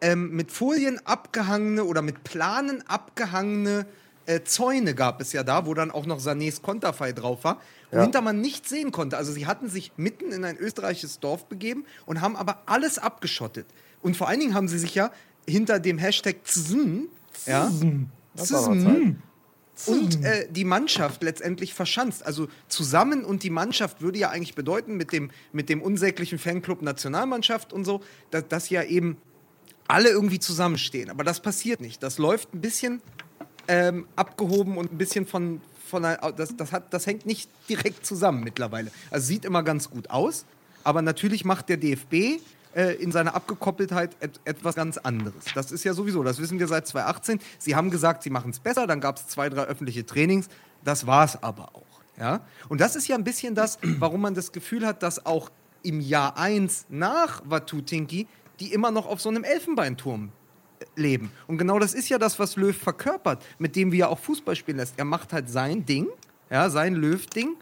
ähm, mit Folien abgehangene oder mit Planen abgehangene äh, Zäune gab es ja da, wo dann auch noch Sanés Konterfei drauf war, wohinter man nichts sehen konnte. Also sie hatten sich mitten in ein österreichisches Dorf begeben und haben aber alles abgeschottet. Und vor allen Dingen haben sie sich ja hinter dem Hashtag ZN, ja, Das war mal Zeit. Und äh, die Mannschaft letztendlich verschanzt. Also zusammen und die Mannschaft würde ja eigentlich bedeuten, mit dem, mit dem unsäglichen Fanclub Nationalmannschaft und so, dass, dass ja eben alle irgendwie zusammenstehen. Aber das passiert nicht. Das läuft ein bisschen ähm, abgehoben und ein bisschen von, von einer, das, das, hat, das hängt nicht direkt zusammen mittlerweile. Also sieht immer ganz gut aus, aber natürlich macht der DFB äh, in seiner Abgekoppeltheit et, etwas ganz anderes. Das ist ja sowieso, das wissen wir seit 2018. Sie haben gesagt, sie machen es besser, dann gab es zwei, drei öffentliche Trainings, das war es aber auch. Ja? Und das ist ja ein bisschen das, warum man das Gefühl hat, dass auch im Jahr 1 nach Watutinki die immer noch auf so einem Elfenbeinturm leben. Und genau das ist ja das, was Löw verkörpert, mit dem wir ja auch Fußball spielen lässt. Er macht halt sein Ding, ja, sein Löw-Ding,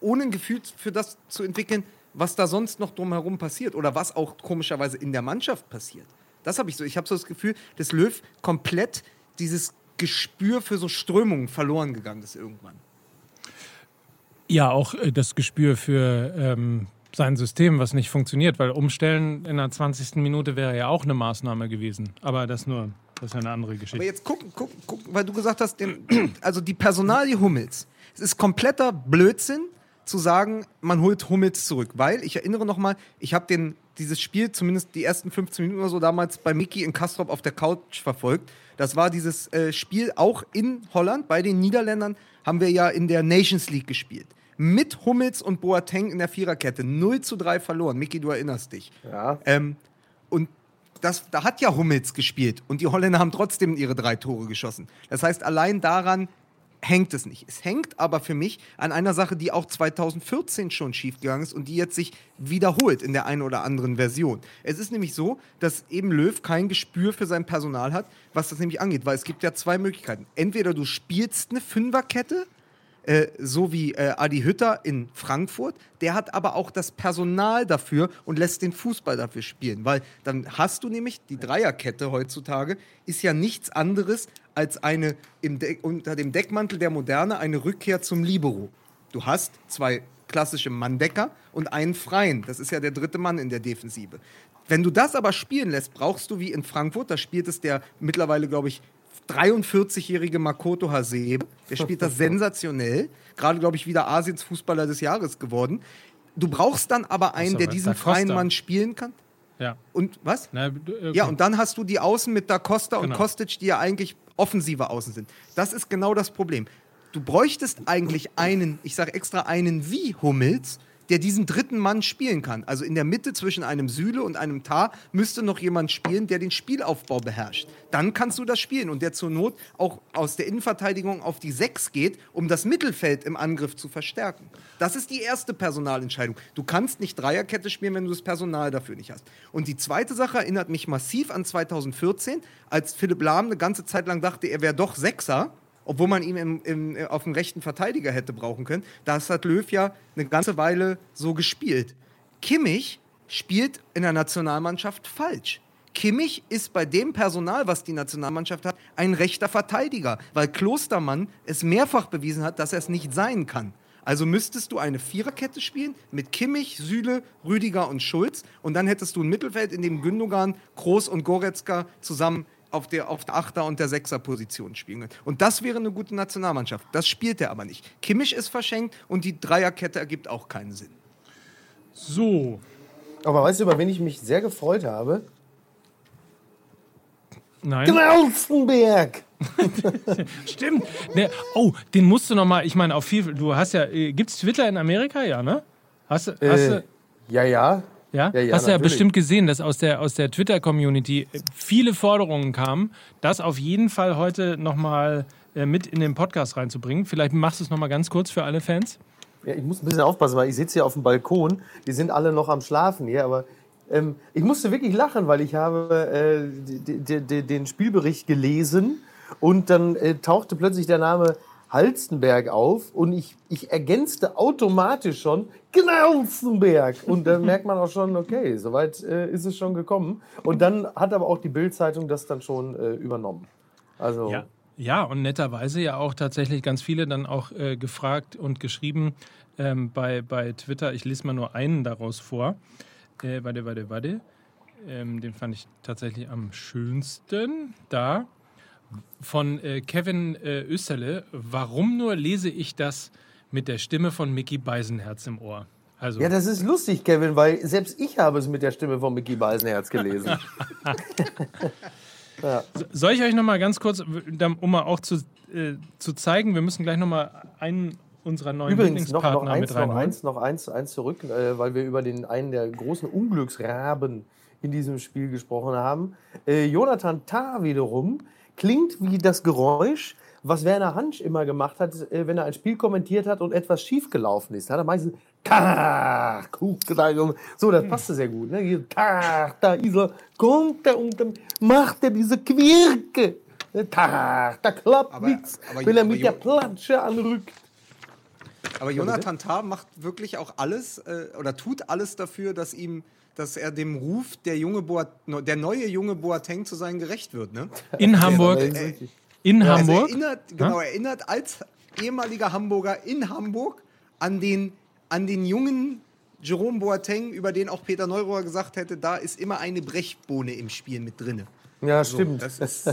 ohne ein Gefühl für das zu entwickeln, was da sonst noch drumherum passiert oder was auch komischerweise in der Mannschaft passiert. Das habe ich so. Ich habe so das Gefühl, dass Löw komplett dieses Gespür für so Strömungen verloren gegangen ist irgendwann. Ja, auch äh, das Gespür für ähm, sein System, was nicht funktioniert, weil umstellen in der 20. Minute wäre ja auch eine Maßnahme gewesen. Aber das nur, das ist eine andere Aber Geschichte. jetzt guck, guck, guck weil du gesagt hast, den, also die Personalie Hummels. Es ist kompletter Blödsinn zu sagen, man holt Hummels zurück, weil ich erinnere noch mal, ich habe den dieses Spiel zumindest die ersten 15 Minuten oder so damals bei Mickey in Kastrop auf der Couch verfolgt. Das war dieses äh, Spiel auch in Holland bei den Niederländern haben wir ja in der Nations League gespielt. Mit Hummels und Boateng in der Viererkette 0 zu 3 verloren. Mickey, du erinnerst dich. Ja. Ähm, und das, da hat ja Hummels gespielt und die Holländer haben trotzdem ihre drei Tore geschossen. Das heißt, allein daran hängt es nicht. Es hängt aber für mich an einer Sache, die auch 2014 schon schiefgegangen ist und die jetzt sich wiederholt in der einen oder anderen Version. Es ist nämlich so, dass eben Löw kein Gespür für sein Personal hat, was das nämlich angeht, weil es gibt ja zwei Möglichkeiten. Entweder du spielst eine Fünferkette, äh, so wie äh, Adi Hütter in Frankfurt. Der hat aber auch das Personal dafür und lässt den Fußball dafür spielen. Weil dann hast du nämlich die Dreierkette heutzutage, ist ja nichts anderes als eine unter dem Deckmantel der Moderne eine Rückkehr zum Libero. Du hast zwei klassische Manndecker und einen freien. Das ist ja der dritte Mann in der Defensive. Wenn du das aber spielen lässt, brauchst du wie in Frankfurt, da spielt es der mittlerweile, glaube ich, 43-jährige Makoto Hasebe. Der spielt das sensationell. Gerade, glaube ich, wieder Asiens Fußballer des Jahres geworden. Du brauchst dann aber einen, der diesen freien Mann spielen kann. Ja. Und was? Na, okay. Ja, und dann hast du die Außen mit Da Costa und Genau. Kostic, die ja eigentlich offensive Außen sind. Das ist genau das Problem. Du bräuchtest eigentlich einen, ich sage extra einen wie Hummels, der diesen dritten Mann spielen kann. Also in der Mitte zwischen einem Süle und einem Tar müsste noch jemand spielen, der den Spielaufbau beherrscht. Dann kannst du das spielen und der zur Not auch aus der Innenverteidigung auf die Sechs geht, um das Mittelfeld im Angriff zu verstärken. Das ist die erste Personalentscheidung. Du kannst nicht Dreierkette spielen, wenn du das Personal dafür nicht hast. Und die zweite Sache erinnert mich massiv an 2014, als Philipp Lahm eine ganze Zeit lang dachte, er wäre doch Sechser obwohl man ihn im, im, auf dem rechten Verteidiger hätte brauchen können. Das hat Löw ja eine ganze Weile so gespielt. Kimmich spielt in der Nationalmannschaft falsch. Kimmich ist bei dem Personal, was die Nationalmannschaft hat, ein rechter Verteidiger, weil Klostermann es mehrfach bewiesen hat, dass er es nicht sein kann. Also müsstest du eine Viererkette spielen mit Kimmich, Süle, Rüdiger und Schulz und dann hättest du ein Mittelfeld, in dem Gündogan, Groß und Goretzka zusammen auf der, auf der Achter- und der Sechser-Position spielen können. Und das wäre eine gute Nationalmannschaft. Das spielt er aber nicht. Kimmich ist verschenkt und die Dreierkette ergibt auch keinen Sinn. So. Aber weißt du, über wen ich mich sehr gefreut habe? Nein. Grauzenberg! Stimmt. Der, oh, den musst du noch mal. Ich meine, auf viel. Du hast ja. Äh, gibt's Twitter in Amerika? Ja, ne? Hast, hast Äh, du. ja, ja. Ja? ja, ja, hast du ja bestimmt gesehen, dass aus der, aus der Twitter-Community viele Forderungen kamen, das auf jeden Fall heute nochmal äh, mit in den Podcast reinzubringen. Vielleicht machst du es nochmal ganz kurz für alle Fans. Ja, ich muss ein bisschen aufpassen, weil ich sitze hier auf dem Balkon. Die sind alle noch am Schlafen hier, aber ähm, ich musste wirklich lachen, weil ich habe äh, den Spielbericht gelesen und dann äh, tauchte plötzlich der Name Halstenberg auf und ich, ich ergänzte automatisch schon Gnauzenberg. Und dann merkt man auch schon, okay, soweit äh, ist es schon gekommen. Und dann hat aber auch die Bild-Zeitung das dann schon äh, übernommen. Also, Ja. Ja, und netterweise ja auch tatsächlich ganz viele dann auch äh, gefragt und geschrieben ähm, bei, bei Twitter. Ich lese mal nur einen daraus vor. Äh, warte, warte, warte. Ähm, den fand ich tatsächlich am schönsten. Da. Von äh, Kevin äh, Österle. Warum nur lese ich das mit der Stimme von Mickey Beisenherz im Ohr? Also, Ja, das ist lustig, Kevin, weil selbst ich habe es mit der Stimme von Mickey Beisenherz gelesen. soll ich euch noch mal ganz kurz, um mal auch zu, äh, zu zeigen, wir müssen gleich noch mal einen unserer neuen Übrigens noch, noch eins, noch eins, noch eins, eins zurück, äh, weil wir über den einen der großen Unglücksraben in diesem Spiel gesprochen haben. Äh, Jonathan Tah wiederum klingt wie das Geräusch, was Werner Hansch immer gemacht hat, äh, wenn er ein Spiel kommentiert hat und etwas schiefgelaufen ist. Da hat er meistens Tach, so, das passte sehr gut. Ne? Tach, da ist er, kommt er und macht er diese Quirke. Tach, da klappt Aber- nichts, wenn er mit der Plansche anrückt. Aber Jonathan Tah macht wirklich auch alles äh, oder tut alles dafür, dass ihm dass er dem Ruf der junge Boat, der neue junge Boateng zu sein gerecht wird, ne? In Hamburg. Das ist richtig. In Also Hamburg. erinnert, genau, erinnert als ehemaliger Hamburger in Hamburg an den, an den jungen Jerome Boateng, über den auch Peter Neurohr gesagt hätte, da ist immer eine Brechbohne im Spiel mit drinne. Ja, stimmt. Das ist,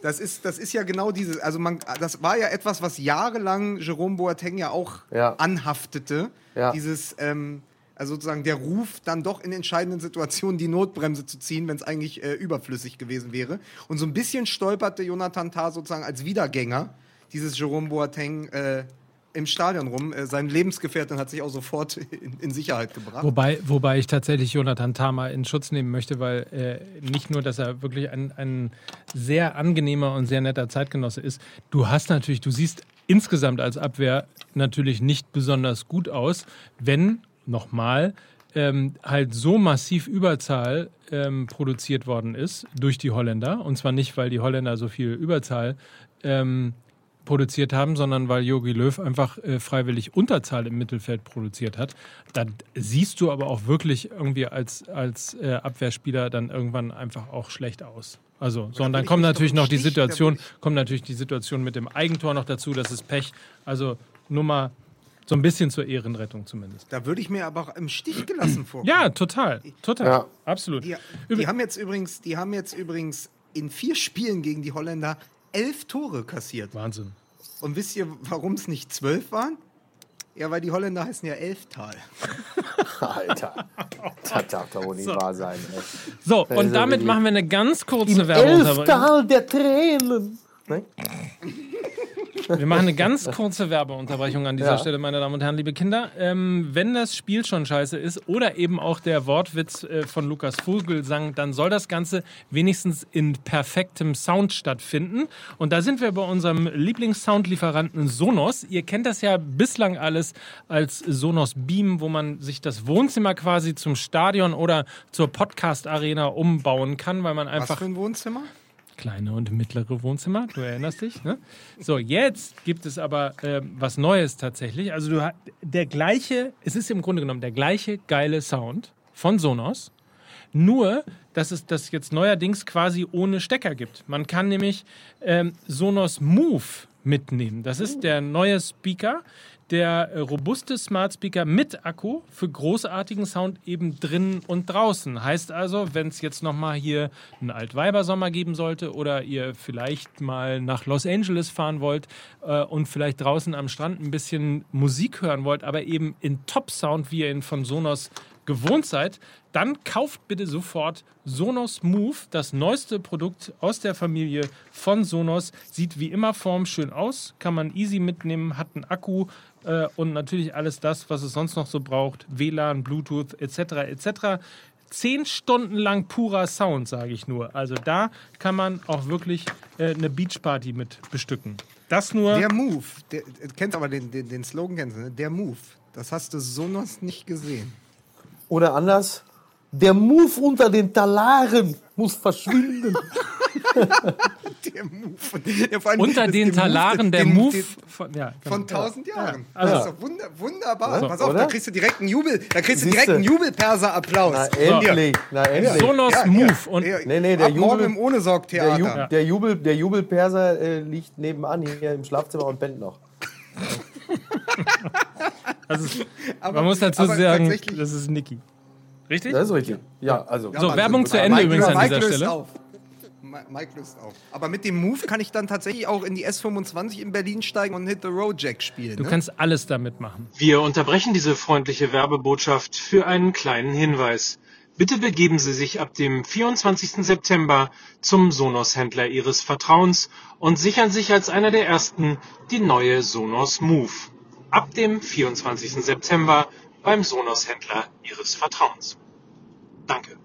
das ist, das ist ja genau dieses, also man, das war ja etwas, was jahrelang Jerome Boateng ja auch Ja. anhaftete. Ja. Dieses, ähm, also sozusagen der Ruf, dann doch in entscheidenden Situationen die Notbremse zu ziehen, wenn es eigentlich äh, überflüssig gewesen wäre. Und so ein bisschen stolperte Jonathan Tah sozusagen als Wiedergänger dieses Jerome Boateng äh, im Stadion rum. Äh, sein Lebensgefährtin hat sich auch sofort in, in Sicherheit gebracht. Wobei, wobei ich tatsächlich Jonathan Tama in Schutz nehmen möchte, weil äh, nicht nur, dass er wirklich ein, ein sehr angenehmer und sehr netter Zeitgenosse ist, du hast natürlich, du siehst insgesamt als Abwehr natürlich nicht besonders gut aus, wenn, nochmal, ähm, halt so massiv Überzahl ähm, produziert worden ist durch die Holländer. Und zwar nicht, weil die Holländer so viel Überzahl ähm, produziert haben, sondern weil Jogi Löw einfach äh, freiwillig Unterzahl im Mittelfeld produziert hat. Da siehst du aber auch wirklich irgendwie als, als äh, Abwehrspieler dann irgendwann einfach auch schlecht aus. Also, so, und dann kommt natürlich noch die Situation, kommt natürlich die Situation mit dem Eigentor noch dazu, das ist Pech. Also nur mal so ein bisschen zur Ehrenrettung zumindest. Da würde ich mir aber auch im Stich gelassen vorkommen. Ja, total. Total. Ja. Absolut. Die, die haben jetzt übrigens, die haben jetzt übrigens in vier Spielen gegen die Holländer elf Tore kassiert. Wahnsinn. Und wisst ihr, warum es nicht zwölf waren? Ja, weil die Holländer heißen ja Elftal. Alter. Das darf doch wohl nicht wahr sein. ey. So, ist und damit machen wir eine ganz kurze Werbung. Elftal der Tränen. Ne? Wir machen eine ganz kurze Werbeunterbrechung an dieser Ja. Stelle, meine Damen und Herren, liebe Kinder. Ähm, wenn das Spiel schon scheiße ist oder eben auch der Wortwitz äh, von Lukas Vogelsang, dann soll das Ganze wenigstens in perfektem Sound stattfinden. Und da sind wir bei unserem Lieblingssoundlieferanten Sonos. Ihr kennt das ja bislang alles als Sonos Beam, wo man sich das Wohnzimmer quasi zum Stadion oder zur Podcast-Arena umbauen kann, weil man Was einfach für ein Wohnzimmer? Kleine und mittlere Wohnzimmer. Du erinnerst dich, ne? So, jetzt gibt es aber äh, was Neues tatsächlich. Also du der gleiche, es ist im Grunde genommen der gleiche geile Sound von Sonos, nur dass es das jetzt neuerdings quasi ohne Stecker gibt. Man kann nämlich ähm, Sonos Move mitnehmen. Das ist der neue Speaker, der äh, robuste Smart Speaker mit Akku für großartigen Sound eben drin und draußen. Heißt also, wenn es jetzt nochmal hier einen Altweibersommer geben sollte oder ihr vielleicht mal nach Los Angeles fahren wollt äh, und vielleicht draußen am Strand ein bisschen Musik hören wollt, aber eben in Top-Sound, wie ihr ihn von Sonos gewohnt seid, dann kauft bitte sofort Sonos Move, das neueste Produkt aus der Familie von Sonos. Sieht wie immer formschön aus, kann man easy mitnehmen, hat einen Akku äh, und natürlich alles das, was es sonst noch so braucht. WLAN, Bluetooth etc. etc. Zehn Stunden lang purer Sound, sage ich nur. Also da kann man auch wirklich äh, eine Beachparty mit bestücken. Das nur. Der Move. Der, kennst aber den, den, den Slogan, kennst du, ne? Der Move. Das hast du Sonos nicht gesehen. Oder anders, der Move unter den Talaren muss verschwinden. Der Move. Ja, unter den Talaren der Move von, ja, Von genau. tausend Jahren. also- das ist doch wunder, wunderbar. Ja, Pass auf, oder? da kriegst du direkt einen Jubel, da kriegst du direkt einen Jubelperser-Applaus. Na endlich, na endlich. Sonos Ja, Move. ja. Und Ja, Nee, nee, der ab morgen Jubel- im Ohne-Sorg-Theater. Der, Ju der, Jubel, der Jubelperser äh, liegt nebenan hier im Schlafzimmer und pennt noch. also, Aber- man muss dazu aber sagen, das ist Niki. Richtig? Das ist richtig. Ja, also. So, Werbung zu Ende Mike, übrigens an Mike dieser löst Stelle. Auf. Mi- Mike löst auf. Aber mit dem Move kann ich dann tatsächlich auch in die S25 in Berlin steigen und Hit the Road Jack spielen. Du ne? kannst alles damit machen. Wir unterbrechen diese freundliche Werbebotschaft für einen kleinen Hinweis. Bitte begeben Sie sich ab dem 24. September zum Sonos-Händler Ihres Vertrauens und sichern sich als einer der ersten die neue Sonos Move. Ab dem 24. September beim Sonos-Händler Ihres Vertrauens. Danke.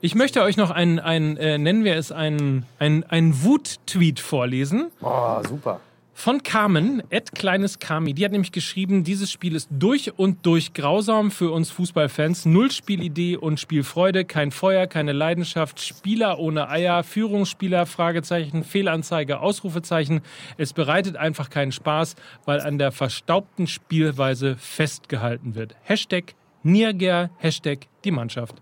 Ich möchte euch noch einen, einen äh, nennen wir es, einen, einen, einen Wut-Tweet vorlesen. Oh, super. Von Carmen, Ed Kleines Kami. Die hat nämlich geschrieben, dieses Spiel ist durch und durch grausam für uns Fußballfans. Null Spielidee und Spielfreude, kein Feuer, keine Leidenschaft, Spieler ohne Eier, Führungsspieler, Fragezeichen, Fehlanzeige, Ausrufezeichen. Es bereitet einfach keinen Spaß, weil an der verstaubten Spielweise festgehalten wird. Hashtag Nierger, Hashtag die Mannschaft.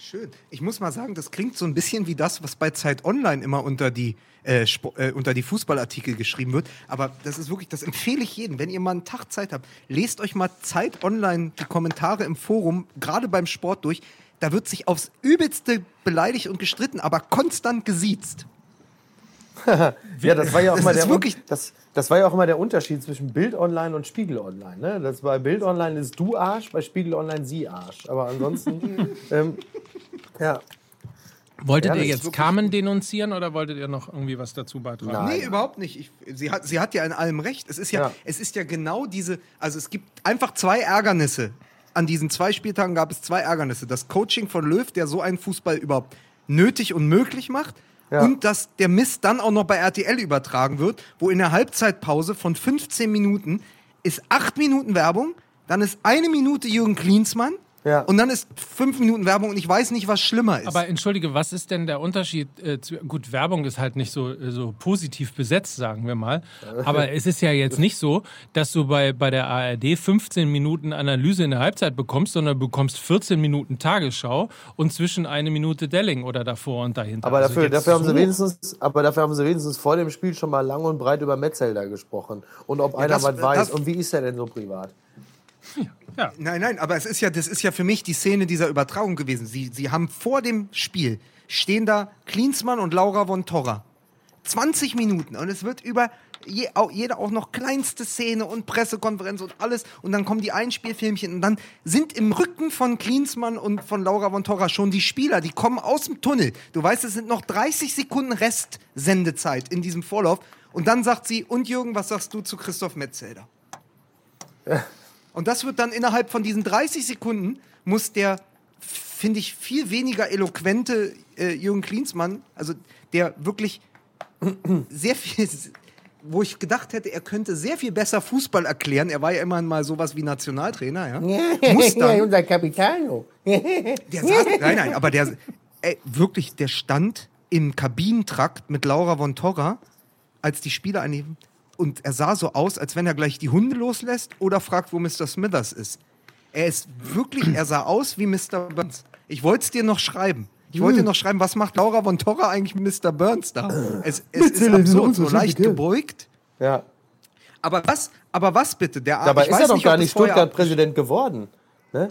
Schön. Ich muss mal sagen, das klingt so ein bisschen wie das, was bei Zeit Online immer unter die, äh, äh, unter die Fußballartikel geschrieben wird. Aber das ist wirklich, das empfehle ich jedem. Wenn ihr mal einen Tag Zeit habt, lest euch mal Zeit Online die Kommentare im Forum, gerade beim Sport durch. Da wird sich aufs Übelste beleidigt und gestritten, aber konstant gesiezt. Ja, das war ja auch mal der wirklich- das, das war ja auch immer der Unterschied zwischen Bild Online und Spiegel Online. Ne? Das bei Bild Online ist du Arsch, bei Spiegel Online sie Arsch. Aber ansonsten, ähm, ja. Wolltet Ja, ihr jetzt Carmen denunzieren oder wolltet ihr noch irgendwie was dazu beitragen? Nein. Nee, überhaupt nicht. Ich, sie, hat, sie hat ja in allem recht. Es ist ja, Ja. es ist ja genau diese, also es gibt einfach zwei Ärgernisse. An diesen zwei Spieltagen gab es zwei Ärgernisse. Das Coaching von Löw, der so einen Fußball überhaupt nötig und möglich macht. Ja. Und dass der Mist dann auch noch bei RTL übertragen wird, wo in der Halbzeitpause von 15 Minuten ist 8 Minuten Werbung, dann ist eine Minute Jürgen Klinsmann Ja. und dann ist 5 Minuten Werbung und ich weiß nicht, was schlimmer ist. Aber entschuldige, was ist denn der Unterschied? Äh, zu, gut, Werbung ist halt nicht so, äh, so positiv besetzt, sagen wir mal. Aber es ist ja jetzt nicht so, dass du bei, bei der ARD 15 Minuten Analyse in der Halbzeit bekommst, sondern du bekommst 14 Minuten Tagesschau und zwischen eine Minute Delling oder davor und dahinter. Aber Also dafür, jetzt dafür, haben sie so- wenigstens, aber dafür haben sie wenigstens vor dem Spiel schon mal lang und breit über Metzelder gesprochen. Und ob einer das- was weiß. das- Und wie ist er denn so privat? Ja. Nein, nein, aber es ist ja, das ist ja für mich die Szene dieser Übertragung gewesen. Sie, sie haben vor dem Spiel stehen da Klinsmann und Laura von Torra. 20 Minuten und es wird über je, auch, jede auch noch kleinste Szene und Pressekonferenz und alles und dann kommen die Einspielfilmchen und dann sind im Rücken von Klinsmann und von Laura von Torra schon die Spieler, die kommen aus dem Tunnel. Du weißt, es sind noch 30 Sekunden Restsendezeit in diesem Vorlauf und dann sagt sie, und Jürgen, was sagst du zu Christoph Metzelder? Und das wird dann innerhalb von diesen 30 Sekunden muss der, finde ich, viel weniger eloquente äh, Jürgen Klinsmann, also der wirklich sehr viel, wo ich gedacht hätte, er könnte sehr viel besser Fußball erklären. Er war ja immerhin mal sowas wie Nationaltrainer, ja. Muss dann, unser Capitano. der saß, nein, nein, aber der, ey, wirklich, der stand im Kabinentrakt mit Laura von Torra, als die Spieler annehmen. Und er sah so aus, als wenn er gleich die Hunde loslässt oder fragt, wo Mr. Smithers ist. Er ist wirklich, er sah aus wie Mr. Burns. Ich wollte es dir noch schreiben. Ich wollte dir noch schreiben, was macht Laura von Torra eigentlich mit Mr. Burns da? Es, es ist absurd, so leicht gebeugt. Ja. Aber was, aber was bitte? Der, Dabei ich ist weiß er doch nicht, gar nicht Stuttgart-Präsident geworden. Ne?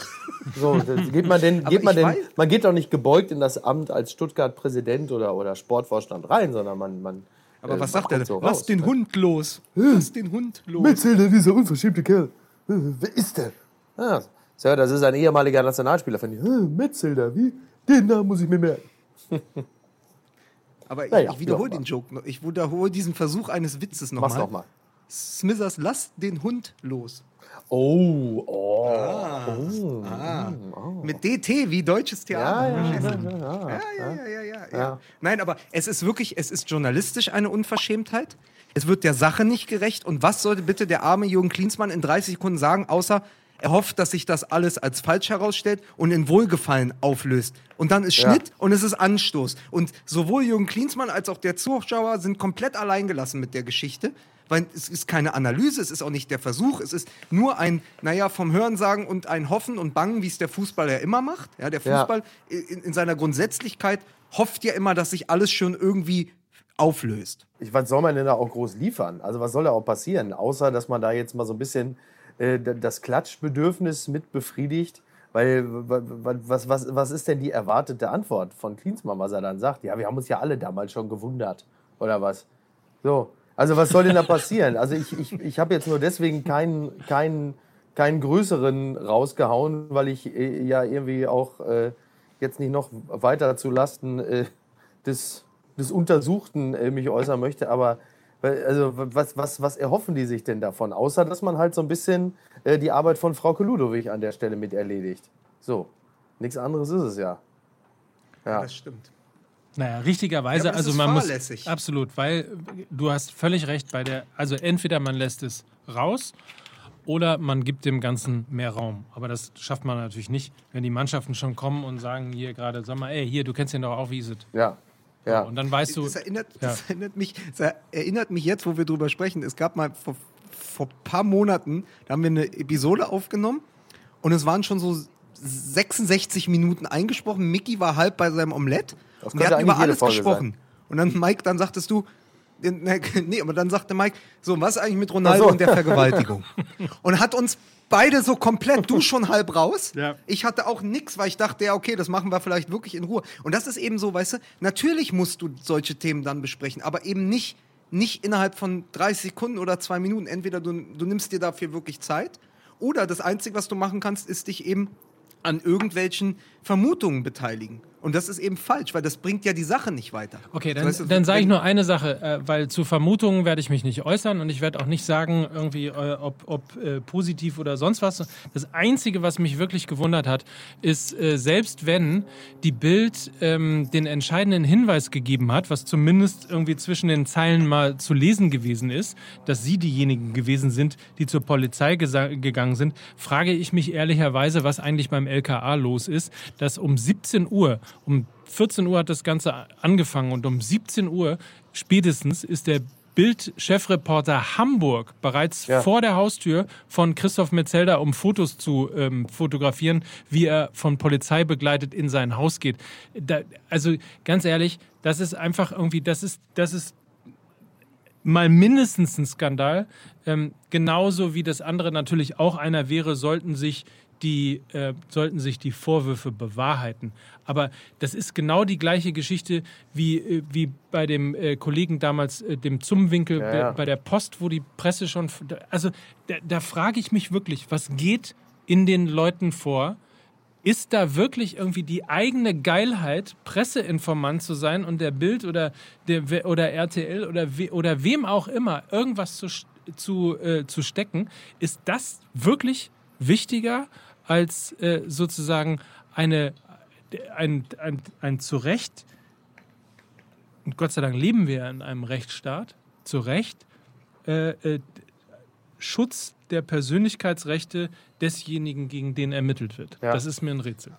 So, geht man, denn, Aber geht man, ich denn, weiß- man geht doch nicht gebeugt in das Amt als Stuttgart-Präsident oder, oder Sportvorstand rein, sondern man. man Aber äh, was sagt er kommt denn? so Lass raus, den ne? Hund los. Lass den Hund los. Metzelder, dieser unverschämte Kerl. Äh, Wer ist der? Ah, Sir, das ist ein ehemaliger Nationalspieler von dir. Metzelder, wie? Den Namen muss ich mir merken. Aber ich, Naja, ich wiederhole den Joke noch. Ich wiederhole diesen Versuch eines Witzes Mach's nochmal. nochmal. Smithers, lass den Hund los. Oh, oh. Ah, Mit DT wie deutsches Theater. Ja, ja, ja, ja, ja, ja, ja, ja, ja, ja. Ja. Nein, aber es ist wirklich, es ist journalistisch eine Unverschämtheit. Es wird der Sache nicht gerecht. Und was sollte bitte der arme Jürgen Klinsmann in 30 Sekunden sagen, außer er hofft, dass sich das alles als falsch herausstellt und in Wohlgefallen auflöst. Und dann ist Ja. Schnitt und es ist Anstoß. Und sowohl Jürgen Klinsmann als auch der Zuschauer sind komplett alleingelassen mit der Geschichte. Weil es ist keine Analyse, es ist auch nicht der Versuch, es ist nur ein, naja, vom Hörensagen und ein Hoffen und Bangen, wie es der Fußball ja immer macht. Ja, der Ja. Fußball in, in seiner Grundsätzlichkeit hofft ja immer, dass sich alles schon irgendwie auflöst. Ich, was soll man denn da auch groß liefern? Also was soll da auch passieren? Außer, dass man da jetzt mal so ein bisschen äh, das Klatschbedürfnis mit befriedigt. Weil wa- wa- was, was, was ist denn die erwartete Antwort von Klinsmann, was er dann sagt? Ja, wir haben uns ja alle damals schon gewundert. Oder was? So. Also was soll denn da passieren? Also ich, ich, ich habe jetzt nur deswegen keinen, keinen, keinen größeren rausgehauen, weil ich äh, ja irgendwie auch äh, jetzt nicht noch weiter zu Lasten äh, des, des Untersuchten äh, mich äußern möchte. Aber weil- also was, was, was erhoffen die sich denn davon? Außer dass man halt so ein bisschen äh, die Arbeit von Frau Ludowig an der Stelle mit erledigt. So. Nichts anderes ist es ja. Ja. Das stimmt. Naja, richtigerweise, Ja, also ist man fahrlässig. muss absolut, weil du hast völlig recht bei der, also entweder man lässt es raus oder man gibt dem Ganzen mehr Raum. Aber das schafft man natürlich nicht, wenn die Mannschaften schon kommen und sagen hier gerade, sag mal, ey, hier, du kennst den doch auch, wie ist es? Ja. Ja. Und dann weißt du, Das erinnert, ja. das, erinnert mich, das erinnert mich jetzt, wo wir drüber sprechen. Es gab mal vor, vor ein paar Monaten, da haben wir eine Episode aufgenommen und es waren schon so 66 Minuten eingesprochen. Mickey war halb bei seinem Omelett und wir hatten über alles Folge gesprochen. Und dann, Mike, dann sagtest du, nee, aber dann sagte Mike, so, was ist eigentlich mit Ronaldo so. und der Vergewaltigung? und hat uns beide so komplett, du schon halb raus. Ja. Ich hatte auch nix, weil ich dachte, ja, okay, das machen wir vielleicht wirklich in Ruhe. Und das ist eben so, weißt du, natürlich musst du solche Themen dann besprechen, aber eben nicht, nicht innerhalb von 30 Sekunden oder zwei Minuten. Entweder du, du nimmst dir dafür wirklich Zeit oder das Einzige, was du machen kannst, ist dich eben an irgendwelchen Vermutungen beteiligen. Und das ist eben falsch, weil das bringt ja die Sache nicht weiter. Okay, dann, Weißt du, dann sage ich nur eine Sache, äh, weil zu Vermutungen werde ich mich nicht äußern und ich werde auch nicht sagen, irgendwie, äh, ob, ob äh, positiv oder sonst was. Das Einzige, was mich wirklich gewundert hat, ist, äh, selbst wenn die Bild ähm, den entscheidenden Hinweis gegeben hat, was zumindest irgendwie zwischen den Zeilen mal zu lesen gewesen ist, dass sie diejenigen gewesen sind, die zur Polizei gegangen sind, frage ich mich ehrlicherweise, was eigentlich beim LKA los ist, dass um 17 Uhr, um 14 Uhr hat das Ganze angefangen und um 17 Uhr spätestens ist der Bild-Chefreporter Hamburg bereits Ja. vor der Haustür von Christoph Metzelder, um Fotos zu ähm, fotografieren, wie er von Polizei begleitet in sein Haus geht. Da, also ganz ehrlich, das ist einfach irgendwie, das ist, das ist mal mindestens ein Skandal. Ähm, genauso wie das andere natürlich auch einer wäre, sollten sich die, äh, sollten sich die Vorwürfe bewahrheiten. Aber das ist genau die gleiche Geschichte wie, äh, wie bei dem äh, Kollegen damals, äh, dem Zumwinkel Ja, bei- ja. bei der Post, wo die Presse schon. Also da, da frage ich mich wirklich, was geht in den Leuten vor? Ist da wirklich irgendwie die eigene Geilheit, Presseinformant zu sein und der Bild oder, der, oder RTL oder, we, oder wem auch immer irgendwas zu, zu, äh, zu stecken? Ist das wirklich wichtiger als äh, sozusagen eine, ein, ein, ein zu Recht, und Gott sei Dank leben wir in einem Rechtsstaat, zu Recht, äh, äh, Schutz der Persönlichkeitsrechte desjenigen, gegen den ermittelt wird. Ja. Das ist mir ein Rätsel.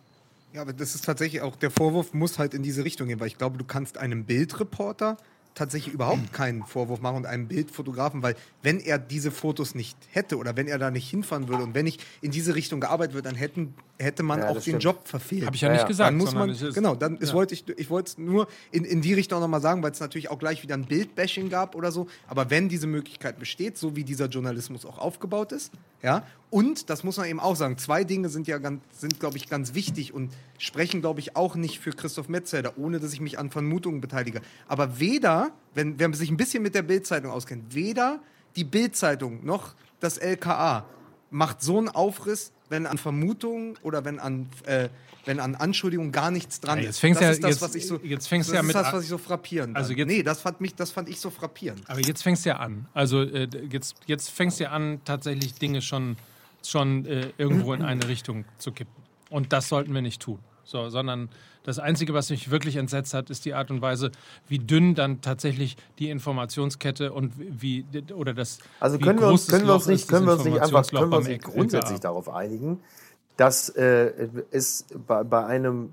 Ja, aber das ist tatsächlich auch, der Vorwurf muss halt in diese Richtung gehen, weil ich glaube, du kannst einem Bildreporter tatsächlich überhaupt keinen Vorwurf machen und einem Bildfotografen, weil wenn er diese Fotos nicht hätte oder wenn er da nicht hinfahren würde und wenn nicht in diese Richtung gearbeitet wird, dann hätten, hätte man Ja, auch den stimmt. Job verfehlt. Habe ich ja, Ja, nicht gesagt. dann muss man, ist- genau, dann ja. wollte ich, ich wollte es nur in, in die Richtung nochmal sagen, weil es natürlich auch gleich wieder ein Bildbashing gab oder so. Aber wenn diese Möglichkeit besteht, so wie dieser Journalismus auch aufgebaut ist, ja, und das muss man eben auch sagen, zwei Dinge sind ja ganz, sind, glaube ich, ganz wichtig und sprechen, glaube ich, auch nicht für Christoph Metzelder, ohne dass ich mich an Vermutungen beteilige. Aber weder, wenn wer sich ein bisschen mit der Bildzeitung auskennt, weder die Bildzeitung noch das LKA macht so einen Aufriss, wenn an Vermutungen oder wenn an, äh, wenn an Anschuldigungen gar nichts dran Ja, jetzt ist. fängst das ja- ist das, jetzt- was ich so, jetzt fängst das ja ist mit das, was ich so frappierend Also jetzt- Nee, das fand, mich, das fand ich so frappierend. Aber jetzt fängst du ja an. Also äh, jetzt, jetzt fängst du ja an, tatsächlich Dinge schon, schon äh, irgendwo in eine Richtung zu kippen. Und das sollten wir nicht tun. So, sondern das Einzige, was mich wirklich entsetzt hat, ist die Art und Weise, wie dünn dann tatsächlich die Informationskette und wie oder das. Also können wir uns, können wir uns nicht, ist, können wir uns nicht einfach, können wir uns nicht LKA. grundsätzlich darauf einigen, dass äh, es bei, bei einem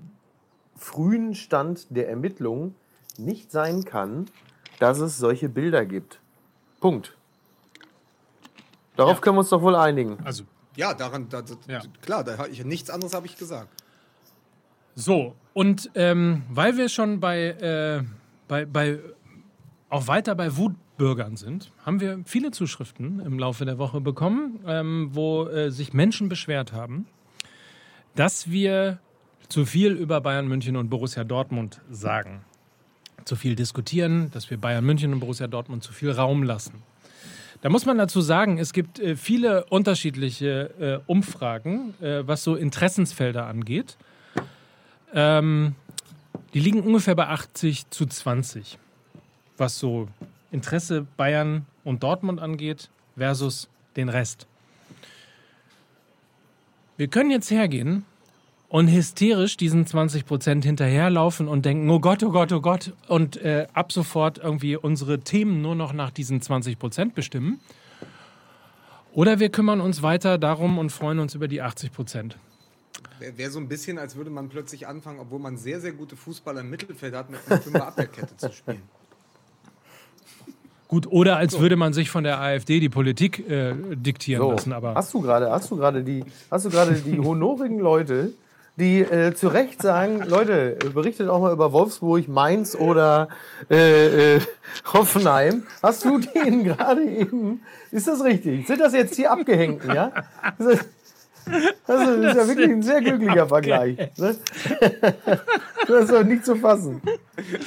frühen Stand der Ermittlungen nicht sein kann, dass es solche Bilder gibt. Punkt. Darauf können wir uns doch wohl einigen. Also Ja, daran, da, Ja. klar, da, ich, nichts anderes habe ich gesagt. So, und ähm, weil wir schon bei, äh, bei, bei, auch weiter bei Wutbürgern sind, haben wir viele Zuschriften im Laufe der Woche bekommen, ähm, wo äh, sich Menschen beschwert haben, dass wir zu viel über Bayern München und Borussia Dortmund sagen. Zu viel diskutieren, dass wir Bayern München und Borussia Dortmund zu viel Raum lassen. Da muss man dazu sagen, es gibt äh, viele unterschiedliche äh, Umfragen, äh, was so Interessensfelder angeht. Ähm, die liegen ungefähr bei 80 zu 20, was so Interesse Bayern und Dortmund angeht versus den Rest. Wir können jetzt hergehen und hysterisch diesen 20 Prozent hinterherlaufen und denken, oh Gott, oh Gott, oh Gott, und äh, ab sofort irgendwie unsere Themen nur noch nach diesen 20 Prozent bestimmen. Oder wir kümmern uns weiter darum und freuen uns über die 80 Prozent. Wäre wär so ein bisschen, als würde man plötzlich anfangen, obwohl man sehr, sehr gute Fußballer im Mittelfeld hat, mit einer Fünfer-Abwehrkette zu spielen. Gut, oder als würde man sich von der AfD die Politik äh, diktieren So, lassen. Aber hast du gerade, hast du gerade die, hast du gerade die honorigen Leute, die äh, zu Recht sagen, Leute, berichtet auch mal über Wolfsburg, Mainz oder äh, äh, Hoffenheim. Hast du denen gerade eben, ist das richtig? Sind das jetzt die Abgehängten, ja? Ist das- Also, das ist ja wirklich ein sehr glücklicher Vergleich. Ne? Das ist doch nicht zu fassen.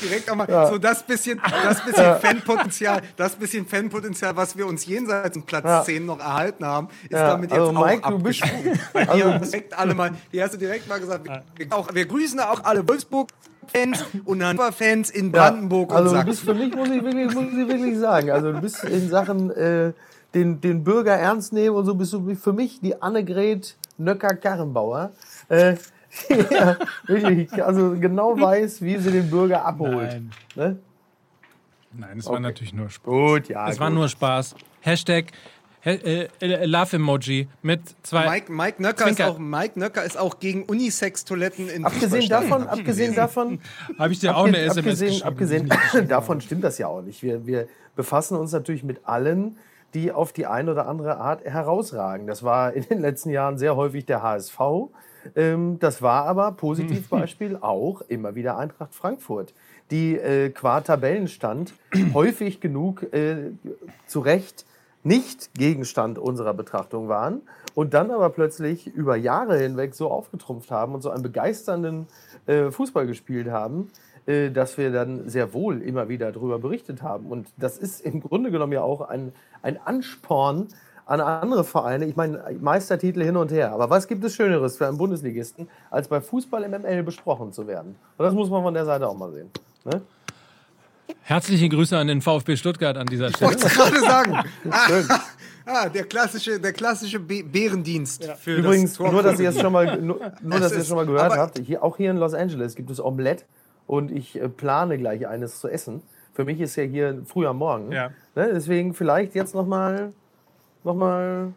Direkt auch mal so das bisschen, das bisschen Fanpotenzial, das bisschen Fanpotenzial, was wir uns jenseits von Platz Ja. 10 noch erhalten haben, ist Ja, damit jetzt also auch Mike, du bist- dir also- direkt alle mal, die hast du direkt mal gesagt, wir, auch, wir grüßen auch alle Wolfsburg-Fans und Hannover-Fans in Brandenburg also und du bist Sachsen. für mich, muss ich wirklich, muss ich wirklich sagen, also du bist in Sachen äh, den, den Bürger ernst nehmen und so bist du für mich die Annegret Nöcker-Karrenbauer. Äh, ja, wirklich, also genau weiß, wie sie den Bürger abholt. Nein. Ne? Nein, es war natürlich nur Spaß. Gut, ja. Es war gut. nur Spaß. Hashtag äh, äh, Love-Emoji mit zwei. Mike, Mike, Nöcker ist auch, Mike Nöcker ist auch gegen Unisex-Toiletten in Abgesehen davon, abgesehen davon, Habe ich dir auch eine SMS abgesehen, geschrieben. abgesehen davon stimmt das ja auch nicht. Wir, wir befassen uns natürlich mit allen, die auf die eine oder andere Art herausragen. Das war in den letzten Jahren sehr häufig der HSV. Ähm, das war aber, Positivbeispiel, auch immer wieder Eintracht Frankfurt, die äh, qua Tabellenstand häufig genug äh, zu Recht nicht Gegenstand unserer Betrachtung waren und dann aber plötzlich über Jahre hinweg so aufgetrumpft haben und so einen begeisternden äh, Fußball gespielt haben, dass wir dann sehr wohl immer wieder darüber berichtet haben. Und das ist im Grunde genommen ja auch ein, ein Ansporn an andere Vereine. Ich meine, Meistertitel hin und her. Aber was gibt es Schöneres für einen Bundesligisten, als bei Fußball im ML besprochen zu werden? Und das muss man von der Seite auch mal sehen. Ne? Herzliche Grüße an den VfB Stuttgart an dieser Ich Stelle. wollte es gerade sagen. Ah, ah, der klassische, der klassische Be Bärendienst für Übrigens, das nur dass ihr es schon mal, nur, nur, Es dass ihr es schon mal gehört habt, hier, auch hier in Los Angeles gibt es Omelette und ich äh, plane gleich eines zu essen. Für mich ist ja hier früh am Morgen. Ja. Ne, deswegen vielleicht jetzt nochmal noch mal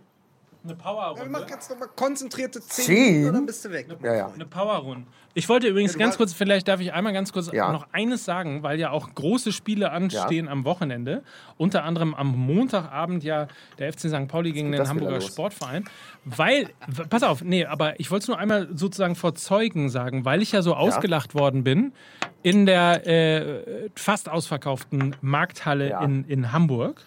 Eine Mach Powerrunde. jetzt nochmal konzentrierte 10 Zehn? Minuten, dann bist du weg. Ja, ja. Eine Powerrunde. Ich wollte übrigens Ja, ganz kurz, vielleicht darf ich einmal ganz kurz Ja. noch eines sagen, weil ja auch große Spiele anstehen am Wochenende. Unter anderem am Montagabend ja der FC St. Pauli gegen den Hamburger? Sportverein. Weil, pass auf, nee, aber ich wollte es nur einmal sozusagen vor Zeugen sagen, weil ich ja so ausgelacht worden bin in der äh, fast ausverkauften Markthalle Ja. in, in Hamburg.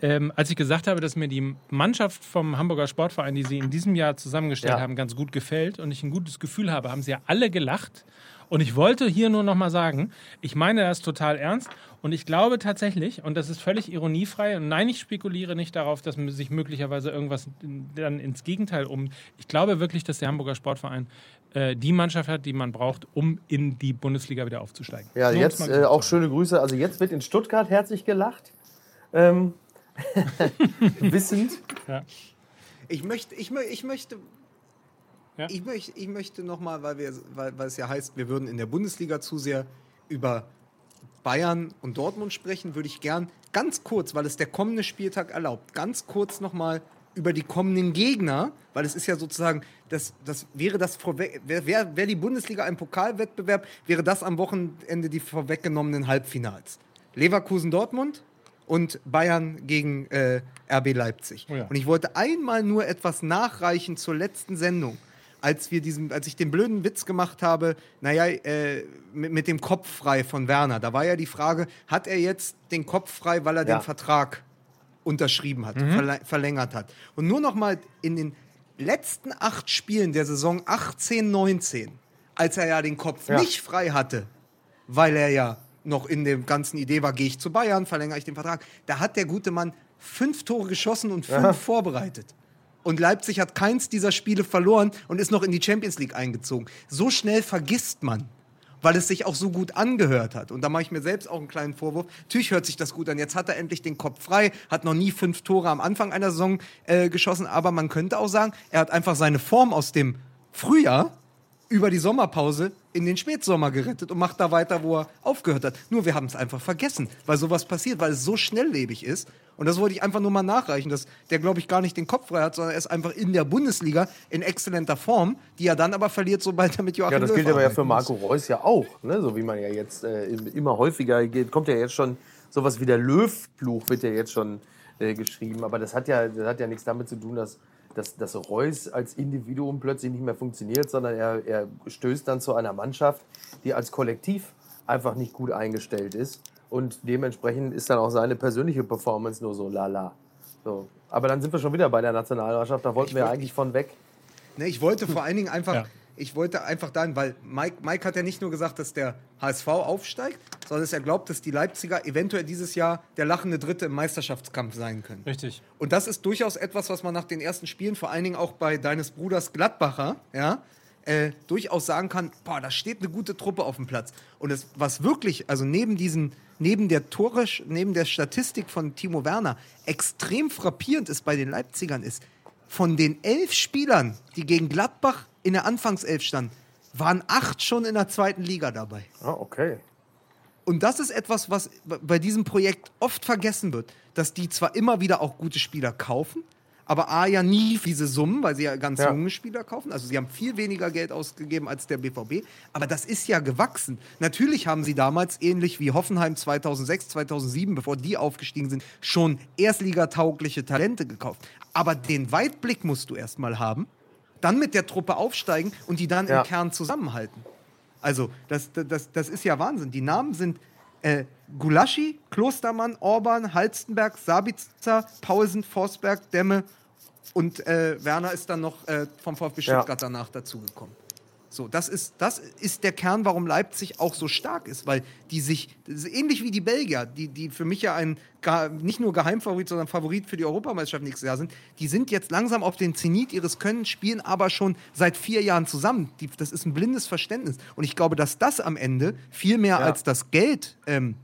Ähm, als ich gesagt habe, dass mir die Mannschaft vom Hamburger Sportverein, die sie in diesem Jahr zusammengestellt Ja. haben, ganz gut gefällt und ich ein gutes Gefühl habe, haben sie ja alle gelacht. Und ich wollte hier nur noch mal sagen, ich meine das total ernst und ich glaube tatsächlich, und das ist völlig ironiefrei, und nein, ich spekuliere nicht darauf, dass sich möglicherweise irgendwas dann ins Gegenteil um. Ich glaube wirklich, dass der Hamburger Sportverein äh, die Mannschaft hat, die man braucht, um in die Bundesliga wieder aufzusteigen. Ja, So, jetzt äh, auch schöne Grüße. Also jetzt wird in Stuttgart herzlich gelacht. Ähm, wissend. Ich möchte, ich, mö- ich möchte, Ja. ich möchte, ich möchte nochmal, weil, wir, weil, weil es ja heißt, wir würden in der Bundesliga zu sehr über Bayern und Dortmund sprechen, würde ich gern ganz kurz, weil es der kommende Spieltag erlaubt, ganz kurz nochmal über die kommenden Gegner, weil es ist ja sozusagen, das, das wäre das vorweg, wäre wär, wär die Bundesliga ein Pokalwettbewerb, wäre das am Wochenende die vorweggenommenen Halbfinals. Leverkusen Dortmund und Bayern gegen äh, RB Leipzig. Oh ja. Und ich wollte einmal nur etwas nachreichen zur letzten Sendung. Als, wir diesen, als ich den blöden Witz gemacht habe, naja, äh, mit, mit dem Kopf frei von Werner, da war ja die Frage, hat er jetzt den Kopf frei, weil er Ja. den Vertrag unterschrieben hat, verle- verlängert hat. Und nur noch mal in den letzten acht Spielen der Saison 18, 19, als er ja den Kopf Ja. nicht frei hatte, weil er ja noch in der ganzen Idee war, gehe ich zu Bayern, verlängere ich den Vertrag, da hat der gute Mann fünf Tore geschossen und fünf vorbereitet. Und Leipzig hat keins dieser Spiele verloren und ist noch in die Champions League eingezogen. So schnell vergisst man, weil es sich auch so gut angehört hat. Und da mache ich mir selbst auch einen kleinen Vorwurf. Natürlich hört sich das gut an. Jetzt hat er endlich den Kopf frei, hat noch nie fünf Tore am Anfang einer Saison äh, geschossen. Aber man könnte auch sagen, er hat einfach seine Form aus dem Frühjahr über die Sommerpause in den Spätsommer gerettet und macht da weiter, wo er aufgehört hat. Nur wir haben es einfach vergessen, weil sowas passiert, weil es so schnelllebig ist. Und das wollte ich einfach nur mal nachreichen, dass der, glaube ich, gar nicht den Kopf frei hat, sondern er ist einfach in der Bundesliga in exzellenter Form, die er dann aber verliert, sobald er mit Joachim Ja, das Löw gilt aber ja für. Marco Reus ja auch. Ne? So wie man ja jetzt äh, immer häufiger geht, kommt ja jetzt schon sowas wie der Löwfluch wird ja jetzt schon äh, geschrieben. Aber das hat ja, das hat ja nichts damit zu tun, dass, dass, dass Reus als Individuum plötzlich nicht mehr funktioniert, sondern er, er stößt dann zu einer Mannschaft, die als Kollektiv einfach nicht gut eingestellt ist. Und dementsprechend ist dann auch seine persönliche Performance nur so lala. So. Aber dann sind wir schon wieder bei der Nationalmannschaft. Da wollten wir eigentlich von weg. Ne, ich wollte vor allen Dingen einfach, Ja. Ich wollte einfach dahin, weil Mike, Mike hat ja nicht nur gesagt, dass der HSV aufsteigt, sondern dass er glaubt, dass die Leipziger eventuell dieses Jahr der lachende Dritte im Meisterschaftskampf sein können. Richtig. Und das ist durchaus etwas, was man nach den ersten Spielen, vor allen Dingen auch bei deines Bruders Gladbacher, ja, äh, durchaus sagen kann, boah, da steht eine gute Truppe auf dem Platz. Und es, was wirklich, also neben diesen, neben der Tore, neben der Statistik von Timo Werner extrem frappierend ist bei den Leipzigern ist, von den elf Spielern, die gegen Gladbach in der Anfangself standen, waren acht schon in der zweiten Liga dabei. Ah, okay. Und das ist etwas, was bei diesem Projekt oft vergessen wird, dass die zwar immer wieder auch gute Spieler kaufen, aber A ja nie diese Summen, weil sie ja ganz Ja. junge Spieler kaufen. Also sie haben viel weniger Geld ausgegeben als der BVB. Aber das ist ja gewachsen. Natürlich haben sie damals, ähnlich wie Hoffenheim 2006, 2007, bevor die aufgestiegen sind, schon erstligataugliche Talente gekauft. Aber den Weitblick musst du erstmal haben, dann mit der Truppe aufsteigen und die dann Ja. im Kern zusammenhalten. Also, das, das, das ist ja Wahnsinn. Die Namen sind äh, Gulaschi, Klostermann, Orban, Halstenberg, Sabitzer, Paulsen, Forsberg, Demme und äh, Werner ist dann noch äh, vom VfB Ja. Stuttgart danach dazugekommen. So, das ist, das ist der Kern, warum Leipzig auch so stark ist, weil die sich, ähnlich wie die Belgier, die, die für mich ja ein nicht nur Geheimfavorit, sondern Favorit für die Europameisterschaft nächstes Jahr sind, die sind jetzt langsam auf den Zenit ihres Könnens, spielen aber schon seit vier Jahren zusammen. Die, das ist ein blindes Verständnis. Und ich glaube, dass das am Ende viel mehr Ja. als das Geld ähm,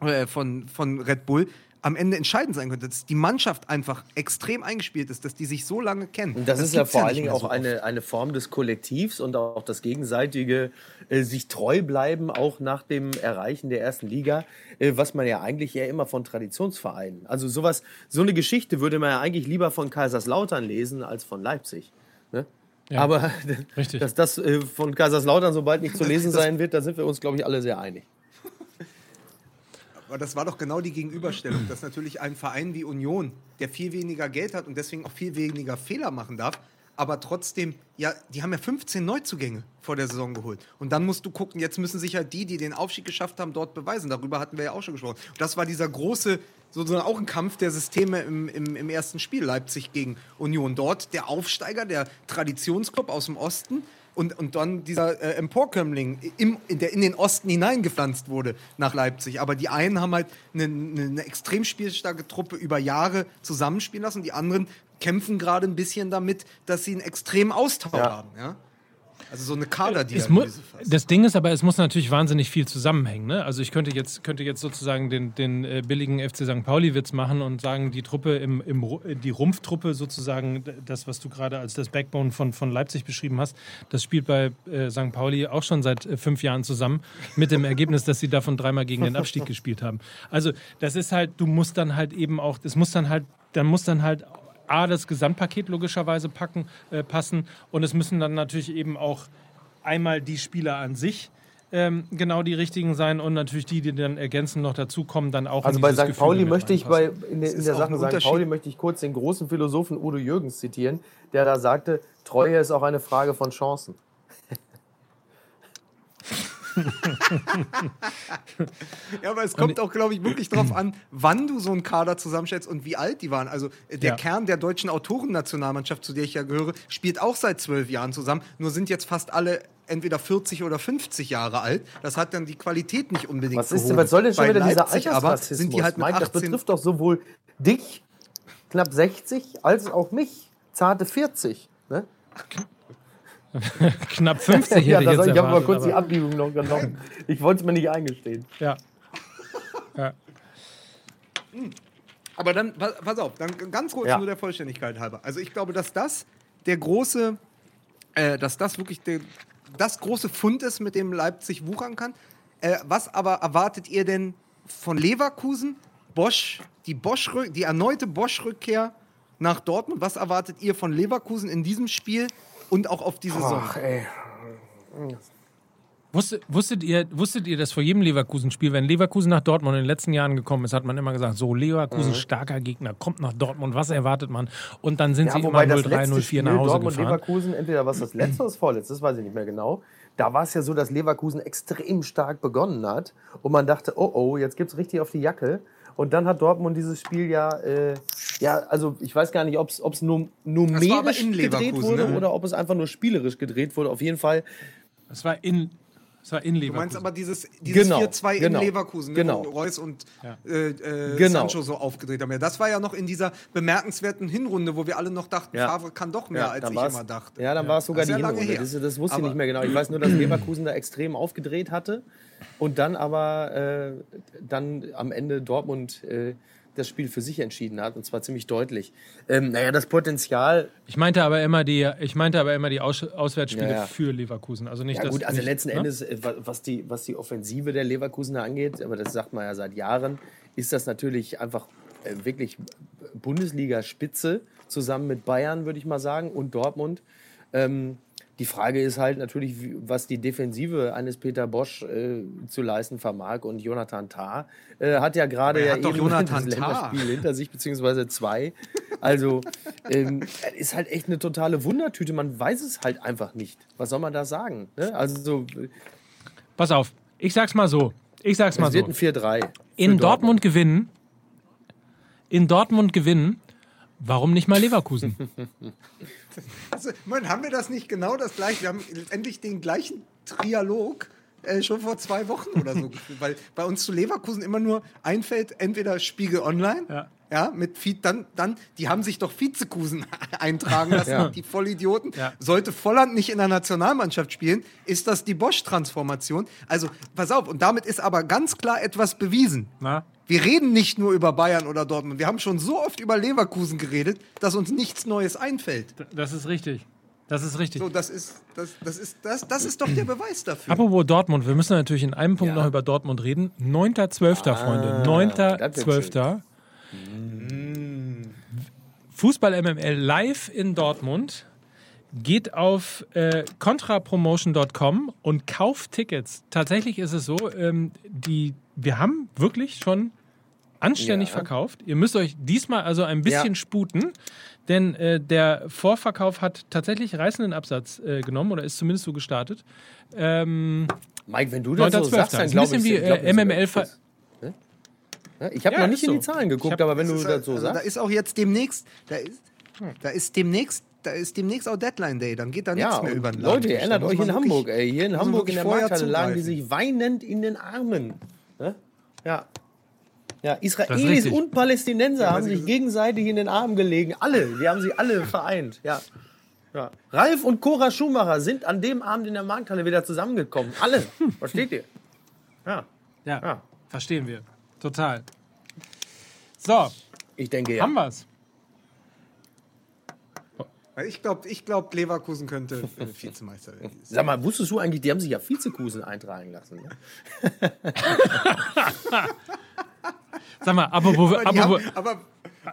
äh, von, von Red Bull am Ende entscheidend sein könnte, dass die Mannschaft einfach extrem eingespielt ist, dass die sich so lange kennen. Und das, ist ja vor allen nicht Dingen auch so eine, eine Form des Kollektivs und auch das gegenseitige äh, sich treu bleiben, auch nach dem Erreichen der ersten Liga, äh, was man ja eigentlich ja immer von Traditionsvereinen. Also sowas, so eine Geschichte würde man ja eigentlich lieber von Kaiserslautern lesen als von Leipzig. Ne? Ja, Aber richtig. dass das äh, von Kaiserslautern so bald nicht zu lesen sein wird, da sind wir uns, glaube ich, alle sehr einig. Aber das war doch genau die Gegenüberstellung, dass natürlich ein Verein wie Union, der viel weniger Geld hat und deswegen auch viel weniger Fehler machen darf, aber trotzdem, ja, die haben ja 15 Neuzugänge vor der Saison geholt. Und dann musst du gucken, jetzt müssen sich halt die, die den Aufstieg geschafft haben, dort beweisen. Darüber hatten wir ja auch schon gesprochen. Und das war dieser große, sozusagen auch ein Kampf der Systeme im, im, im ersten Spiel, Leipzig gegen Union. Dort der Aufsteiger, der Traditionsclub aus dem Osten, und, und dann dieser äh, Emporkömmling, im, in, der in den Osten hineingepflanzt wurde nach Leipzig. Aber die einen haben halt eine, eine, eine extrem spielstarke Truppe über Jahre zusammenspielen lassen. Die anderen kämpfen gerade ein bisschen damit, dass sie einen extremen Austausch Ja. haben. Ja? Also so eine Es mu Kaderdialyse fast. das Ding ist aber, es muss natürlich wahnsinnig viel zusammenhängen. Ne? Also ich könnte jetzt, könnte jetzt sozusagen den, den äh, billigen FC St. Pauli-Witz machen und sagen, die Truppe im, im äh, die Rumpftruppe sozusagen, das, was du gerade als das Backbone von, von Leipzig beschrieben hast, das spielt bei äh, St. Pauli auch schon seit äh, fünf Jahren zusammen, mit dem Ergebnis, dass sie davon dreimal gegen den Abstieg gespielt haben. Also das ist halt, du musst dann halt eben auch, das muss dann halt, dann muss dann halt A, das Gesamtpaket logischerweise packen, äh, passen und es müssen dann natürlich eben auch einmal die Spieler an sich ähm, genau die richtigen sein und natürlich die, die dann ergänzen noch dazukommen, dann auch Also in bei St. Pauli möchte ich bei, in, der- in der Sache St. Pauli möchte ich kurz den großen Philosophen Udo Jürgens zitieren, der da sagte, Treue ist auch eine Frage von Chancen. Ja, aber es kommt auch, glaube ich, wirklich darauf an, wann du so einen Kader zusammenstellst und wie alt die waren. Also der Ja. Kern der deutschen Autorennationalmannschaft, zu der ich ja gehöre, spielt auch seit zwölf Jahren zusammen. Nur sind jetzt fast alle entweder 40 oder 50 Jahre alt. Das hat dann die Qualität nicht unbedingt Was, ist, gehoben. was soll denn schon Bei wieder dieser Leipzig aber Altersrassismus? sind die halt mit Mike, das 18 betrifft doch sowohl dich, knapp 60, als auch mich, zarte 40. Ne? Knapp 50 hätte Ja, ich jetzt ich habe mal kurz die Abbiegung noch genommen. Ich wollte es mir nicht eingestehen. Ja. ja. Aber dann, pa- pass auf, dann ganz kurz Ja. nur der Vollständigkeit halber. Also ich glaube, dass das der große, äh, dass das wirklich der, das große Fund ist, mit dem Leipzig wuchern kann. Äh, was aber erwartet ihr denn von Leverkusen? Bosch, die, Bosch, die erneute Bosch-Rückkehr nach Dortmund. Was erwartet ihr von Leverkusen in diesem Spiel und auch auf die Saison? Ach, ey. Wusstet, wusstet, ihr, wusstet ihr, dass vor jedem Leverkusen-Spiel, wenn Leverkusen nach Dortmund in den letzten Jahren gekommen ist, hat man immer gesagt, so Leverkusen, starker Gegner, kommt nach Dortmund, was erwartet man? Und dann sind Ja, sie wobei immer das 0-3, letzte 0-4 Spiel nach Hause Dortmund gefahren. Leverkusen, entweder was das letzte oder das vorletzte, das weiß ich nicht mehr genau. Da war es ja so, dass Leverkusen extrem stark begonnen hat und man dachte, oh oh, jetzt gibt es richtig auf die Jacke. Und dann hat Dortmund dieses Spiel ja, äh, ja, also ich weiß gar nicht, ob es nur numerisch gedreht wurde ne? oder ob es einfach nur spielerisch gedreht wurde. Auf jeden Fall Das war in, das war in Du Leverkusen. meinst aber dieses, dieses Genau, 4-2 genau, in Leverkusen, ne, genau. wo Reus und Ja. äh, äh, Genau. Sancho so aufgedreht haben. Ja, das war ja noch in dieser bemerkenswerten Hinrunde, wo wir alle noch dachten, Ja. Favre kann doch mehr, als dann ich immer dachte. Ja, dann war es sogar Das die ja Hinrunde. Das, das wusste ich Aber- nicht mehr genau. Ich weiß nur, dass Leverkusen da extrem aufgedreht hatte und dann aber äh, dann am Ende Dortmund äh, das Spiel für sich entschieden hat und zwar ziemlich deutlich. Ähm, naja, das Potenzial, Ich meinte aber immer die, ich meinte aber immer die Aus Auswärtsspiele Ja, ja. für Leverkusen. Also nicht ja das. gut, also nicht, letzten ne? Endes, äh, wa- was die, was die Offensive der Leverkusener angeht, aber das sagt man ja seit Jahren, ist das natürlich einfach äh, wirklich Bundesliga-Spitze zusammen mit Bayern, würde ich mal sagen, und Dortmund. Ähm, die Frage ist halt natürlich, was die Defensive eines Peter Bosch äh, zu leisten vermag. Und Jonathan Tah äh, hat ja gerade er ja eben Jonathan das Tah. Länderspiel hinter sich, beziehungsweise zwei. Also ähm, es ist halt echt eine totale Wundertüte. Man weiß es halt einfach nicht. Was soll man da sagen? Ne? Also so, Pass auf, ich sag's mal so. Ich sag's mal es so. ein 4-3. für In Dortmund gewinnen. In Dortmund gewinnen. Warum nicht mal Leverkusen? Also, Mann, haben wir das nicht genau das gleiche? Wir haben endlich den gleichen Trialog äh, schon vor zwei Wochen oder so weil bei uns zu Leverkusen immer nur einfällt, entweder Spiegel Online, Ja ja, mit dann, dann, die haben sich doch Vizekusen eintragen lassen, ja. die Vollidioten. Ja. Sollte Volland nicht in der Nationalmannschaft spielen, ist das die Bosch-Transformation. Also, pass auf, und damit ist aber ganz klar etwas bewiesen. Na? Wir reden nicht nur über Bayern oder Dortmund. Wir haben schon so oft über Leverkusen geredet, dass uns nichts Neues einfällt. Das ist richtig. Das ist richtig. So, das ist, das, das ist, das, das ist doch der Beweis dafür. Apropos Dortmund, wir müssen natürlich in einem Punkt ja. noch über Dortmund reden. 9.12., ah, Freunde. 9.12. Fußball MML live in Dortmund. Geht auf äh, contrapromotion.com und kauft Tickets. Tatsächlich ist es so, ähm, die, wir haben wirklich schon anständig ja. verkauft. Ihr müsst euch diesmal also ein bisschen ja. sputen, denn äh, der Vorverkauf hat tatsächlich reißenden Absatz äh, genommen oder ist zumindest so gestartet. Ähm, Mike, wenn du das so sagst, dann glaube ich... Ein bisschen wie äh, MML... Ver ich habe Ja, noch nicht in die so. Zahlen geguckt, hab- aber wenn du das halt- so also Da sagst. ist auch jetzt demnächst, da ist, da ist demnächst, da ist demnächst auch Deadline Day. Dann geht da nichts Ja, mehr über den Leute, ihr. Da muss euch in Hamburg, ey. Hier in Hamburg in der Markthalle lagen die sich weinend in den Armen. Ne? Ja. Ja, Israelis und Palästinenser haben weil sich gegenseitig in den Armen gelegen. Alle, die haben sie alle vereint. Ja. Ja. Ralf und Cora Schumacher sind an dem Abend in der Markthalle wieder zusammengekommen. Alle. Versteht ihr? Ja. Ja, Ja. verstehen wir. Total. So, Ich denke ja. haben wir's. Ich glaube, ich glaub, Leverkusen könnte äh, Vizemeister werden. Sag mal, wusstest du eigentlich, die haben sich ja Vizekusen eintragen lassen. Ne? Sag mal, Aber, die apropos, haben, aber,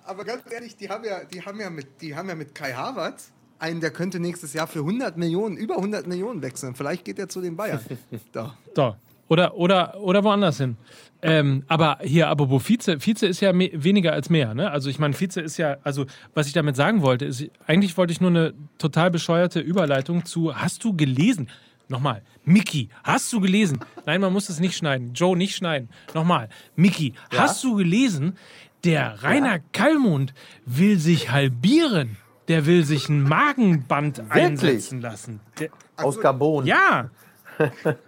aber ganz ehrlich, die haben ja, die haben ja, mit, die haben ja mit Kai Havertz einen, der könnte nächstes Jahr für 100 Millionen, über 100 Millionen wechseln. Vielleicht geht er zu den Bayern. da. so. Oder, oder, oder woanders hin. Ähm, aber hier, apropos Vize, Vize ist ja me weniger als mehr. Ne? Also ich meine, Vize ist ja, also was ich damit sagen wollte, ist, eigentlich wollte ich nur eine total bescheuerte Überleitung zu, hast du gelesen? Nochmal, Mickey, hast du gelesen? Nein, man muss es nicht schneiden. Joe, nicht schneiden. Nochmal, Mickey, hast du gelesen? Der Rainer Kallmund will sich halbieren. Der will sich ein Magenband einsetzen lassen. Der, Aus Gabon. ja,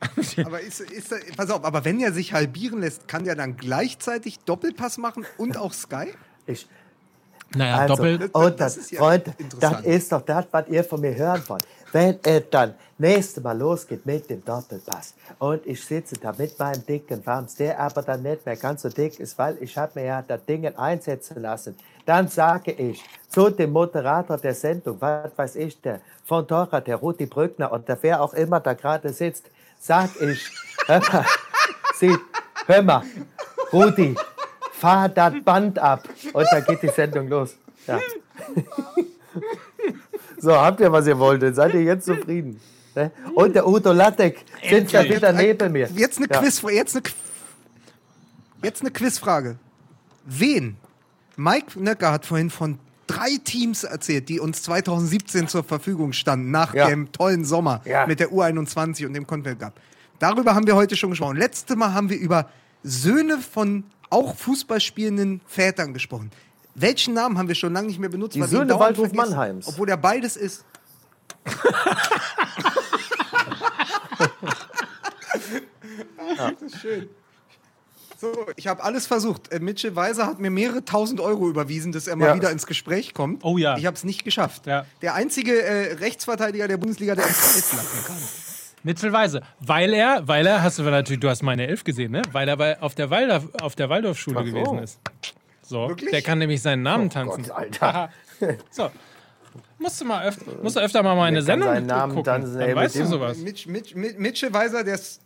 Aber ist, ist, pass auf, aber wenn er sich halbieren lässt, kann der dann gleichzeitig Doppelpass machen und auch Sky? Ich, naja, Also, doppelt. Das- und das das, ist ja Freunde, das ist doch das, was ihr von mir hören wollt. Wenn es dann nächste Mal losgeht mit dem Doppelpass und ich sitze da mit meinem dicken Wams, der aber dann nicht mehr ganz so dick ist, weil ich habe mir ja das Ding einsetzen lassen, dann sage ich zu dem Moderator der Sendung, was weiß ich, der von Torra, der Rudi Brückner und der wer auch immer da gerade sitzt, sag ich, hör mal, sieh, hör mal, Rudi, fahr das Band ab und dann geht die Sendung los. Ja. So, habt ihr, was ihr wolltet? Seid ihr jetzt zufrieden? Ne? Und der Udo Lattek sitzt da wieder neben mir. Jetzt eine Ja. Quiz, jetzt eine, jetzt eine Quizfrage. Wen? Mike Nöcker hat vorhin von drei Teams erzählt, die uns 2017 zur Verfügung standen, nach Ja. dem tollen Sommer Ja. mit der U21 und dem Confed Cup. Darüber haben wir heute schon gesprochen. Letztes Mal haben wir über Söhne von auch Fußball spielenden Vätern gesprochen. Welchen Namen haben wir schon lange nicht mehr benutzt? Die Söhne Waldhof Mannheims. Obwohl er beides ist. Das ist schön. So, ich habe alles versucht. Äh, Mitchell Weiser hat mir mehrere tausend Euro überwiesen, dass er mal Ja. wieder ins Gespräch kommt. Oh ja. Ich habe es nicht geschafft. Ja. Der einzige äh, Rechtsverteidiger der Bundesliga, der ins Kreis lachen kann. Mittelweise. Weil er, weil er, hast du natürlich, du hast meine Elf gesehen, ne? Weil er bei, auf der Waldorf, auf der Waldorfschule so. gewesen ist. So, Wirklich? der kann nämlich seinen Namen tanzen. Gott, Alter. so. Musst du mal öfter, musst du öfter mal meine Sendung seinen Namen gucken. tanzen, ey, dann mit weißt du sowas. Mitch, Mitch, Mitch, Mitchell Weiser, der, ist-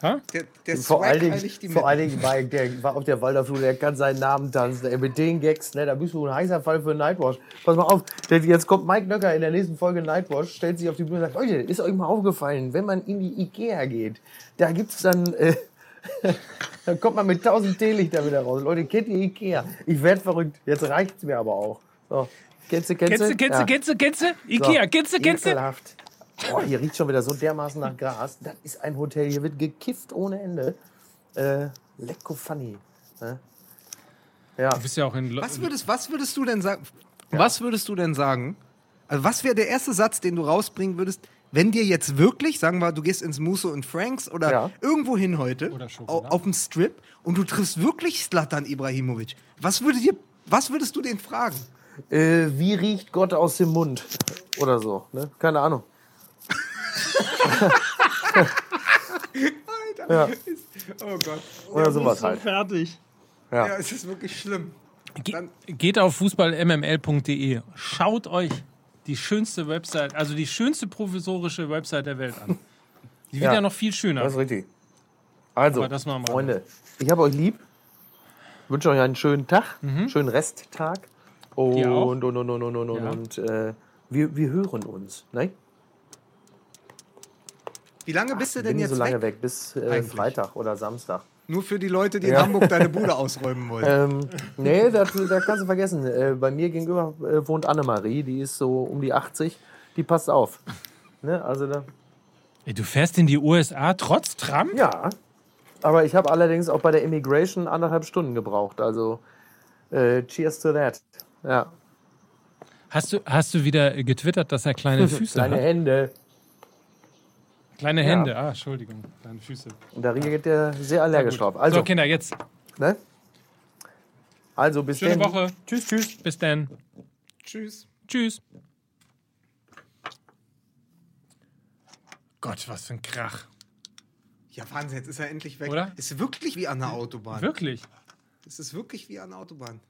Ha? der, der Vor allen, Dingen, vor allen. Dingen, Mike, der war auf der Waldorfschule, der kann seinen Namen tanzen. Ey, mit den Gags, ne, da bist du ein heißer Fall für Nightwatch. Pass mal auf, jetzt kommt Mike Nöcker in der nächsten Folge Nightwatch, stellt sich auf die Bühne und sagt, Leute, ist euch mal aufgefallen, wenn man in die Ikea geht, da gibt's dann, äh, dann kommt man mit 1000 Teelichter wieder raus. Leute, kennt ihr Ikea? Ich werd verrückt. Jetzt reicht's mir aber auch. So. Kennst du, kennst Kennst du, kennst du, Ja. kennst du, kennst du? Ikea, kennst du, kennst du? Ekelhaft. Boah, hier riecht schon wieder so dermaßen nach Gras. Das ist ein Hotel. Hier wird gekifft ohne Ende. Äh, lecko funny. Ne? Ja. Du bist ja auch in Lo Was würdest, was würdest du denn sagen? Was würdest du denn sagen? Also was wäre der erste Satz, den du rausbringen würdest, wenn dir jetzt wirklich, sagen wir, du gehst ins Musso und Franks oder Ja. irgendwo hin heute auf dem Strip und du triffst wirklich Slatan Ibrahimovic. Was würde dir, was würdest du den fragen? Äh, wie riecht Gott aus dem Mund? Oder so. Ne? Keine Ahnung. Ja. Oh Gott. Oder sowas halt. fertig. Ja, es ist wirklich schlimm. Ge Dann- geht auf fußballmml.de. Schaut euch die schönste Website, also die schönste provisorische Website der Welt an. Die wird ja, Ja. noch viel schöner. Das ist richtig. Also. Freunde, ich habe euch lieb. Wünsche euch einen schönen Tag, schönen Resttag. Und, und, und, und, und, und, Ja. und äh, wir, wir hören uns. Ne? Wie lange bist du denn jetzt so lange weg? weg, bis äh. Freitag oder Samstag. Nur für die Leute, die in Ja. Hamburg deine Bude ausräumen wollen. Ähm, nee, das, das kannst du vergessen. Äh, bei mir gegenüber äh, wohnt Annemarie, die ist so um die 80. Die passt auf. Ne? Also da, Ey, du fährst in die USA trotz Trump? ja. Aber ich habe allerdings auch bei der Immigration anderthalb Stunden gebraucht. Also äh, cheers to that. Ja. Hast du, hast du wieder getwittert, dass er kleine Füße Kleine hat? Hände. Kleine Hände. Ah, Entschuldigung. Kleine Füße. Und da reagiert der sehr allergisch drauf. Also, so, Kinder, jetzt. ne? also bis Schöne dann. Woche. Tschüss, tschüss. Bis dann. Tschüss. Tschüss. Gott, was für ein Krach. Ja, Wahnsinn, jetzt ist er endlich weg. Oder? Ist wirklich wie an der Autobahn. Wirklich. Es ist wirklich wie an der Autobahn.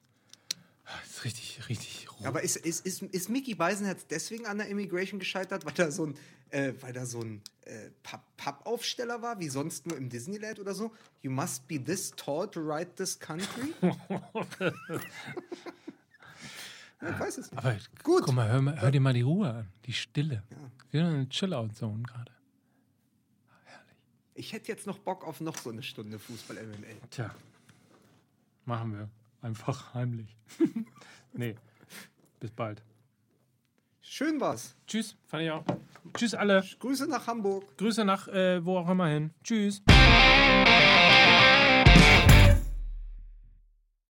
Das ist richtig, richtig rot. Aber ist, ist, ist, ist Mickey Beisenherz deswegen an der Immigration gescheitert, weil da so ein, äh, weil da so ein äh, Papp- Pappaufsteller war, wie sonst nur im Disneyland oder so? You must be this tall to ride this country? Ja, ich weiß es nicht. Aber Gut. guck mal hör, mal, hör dir mal die Ruhe an. Die Stille. Wir sind in einer Chill-Out-Zone gerade. Ich hätte jetzt noch Bock auf noch so eine Stunde Fußball-MML. Tja. Machen wir. Einfach heimlich. nee. Bis bald. Schön war's. Tschüss. Fand ich auch. Tschüss alle. Grüße nach Hamburg. Grüße nach äh, wo auch immer hin. Tschüss.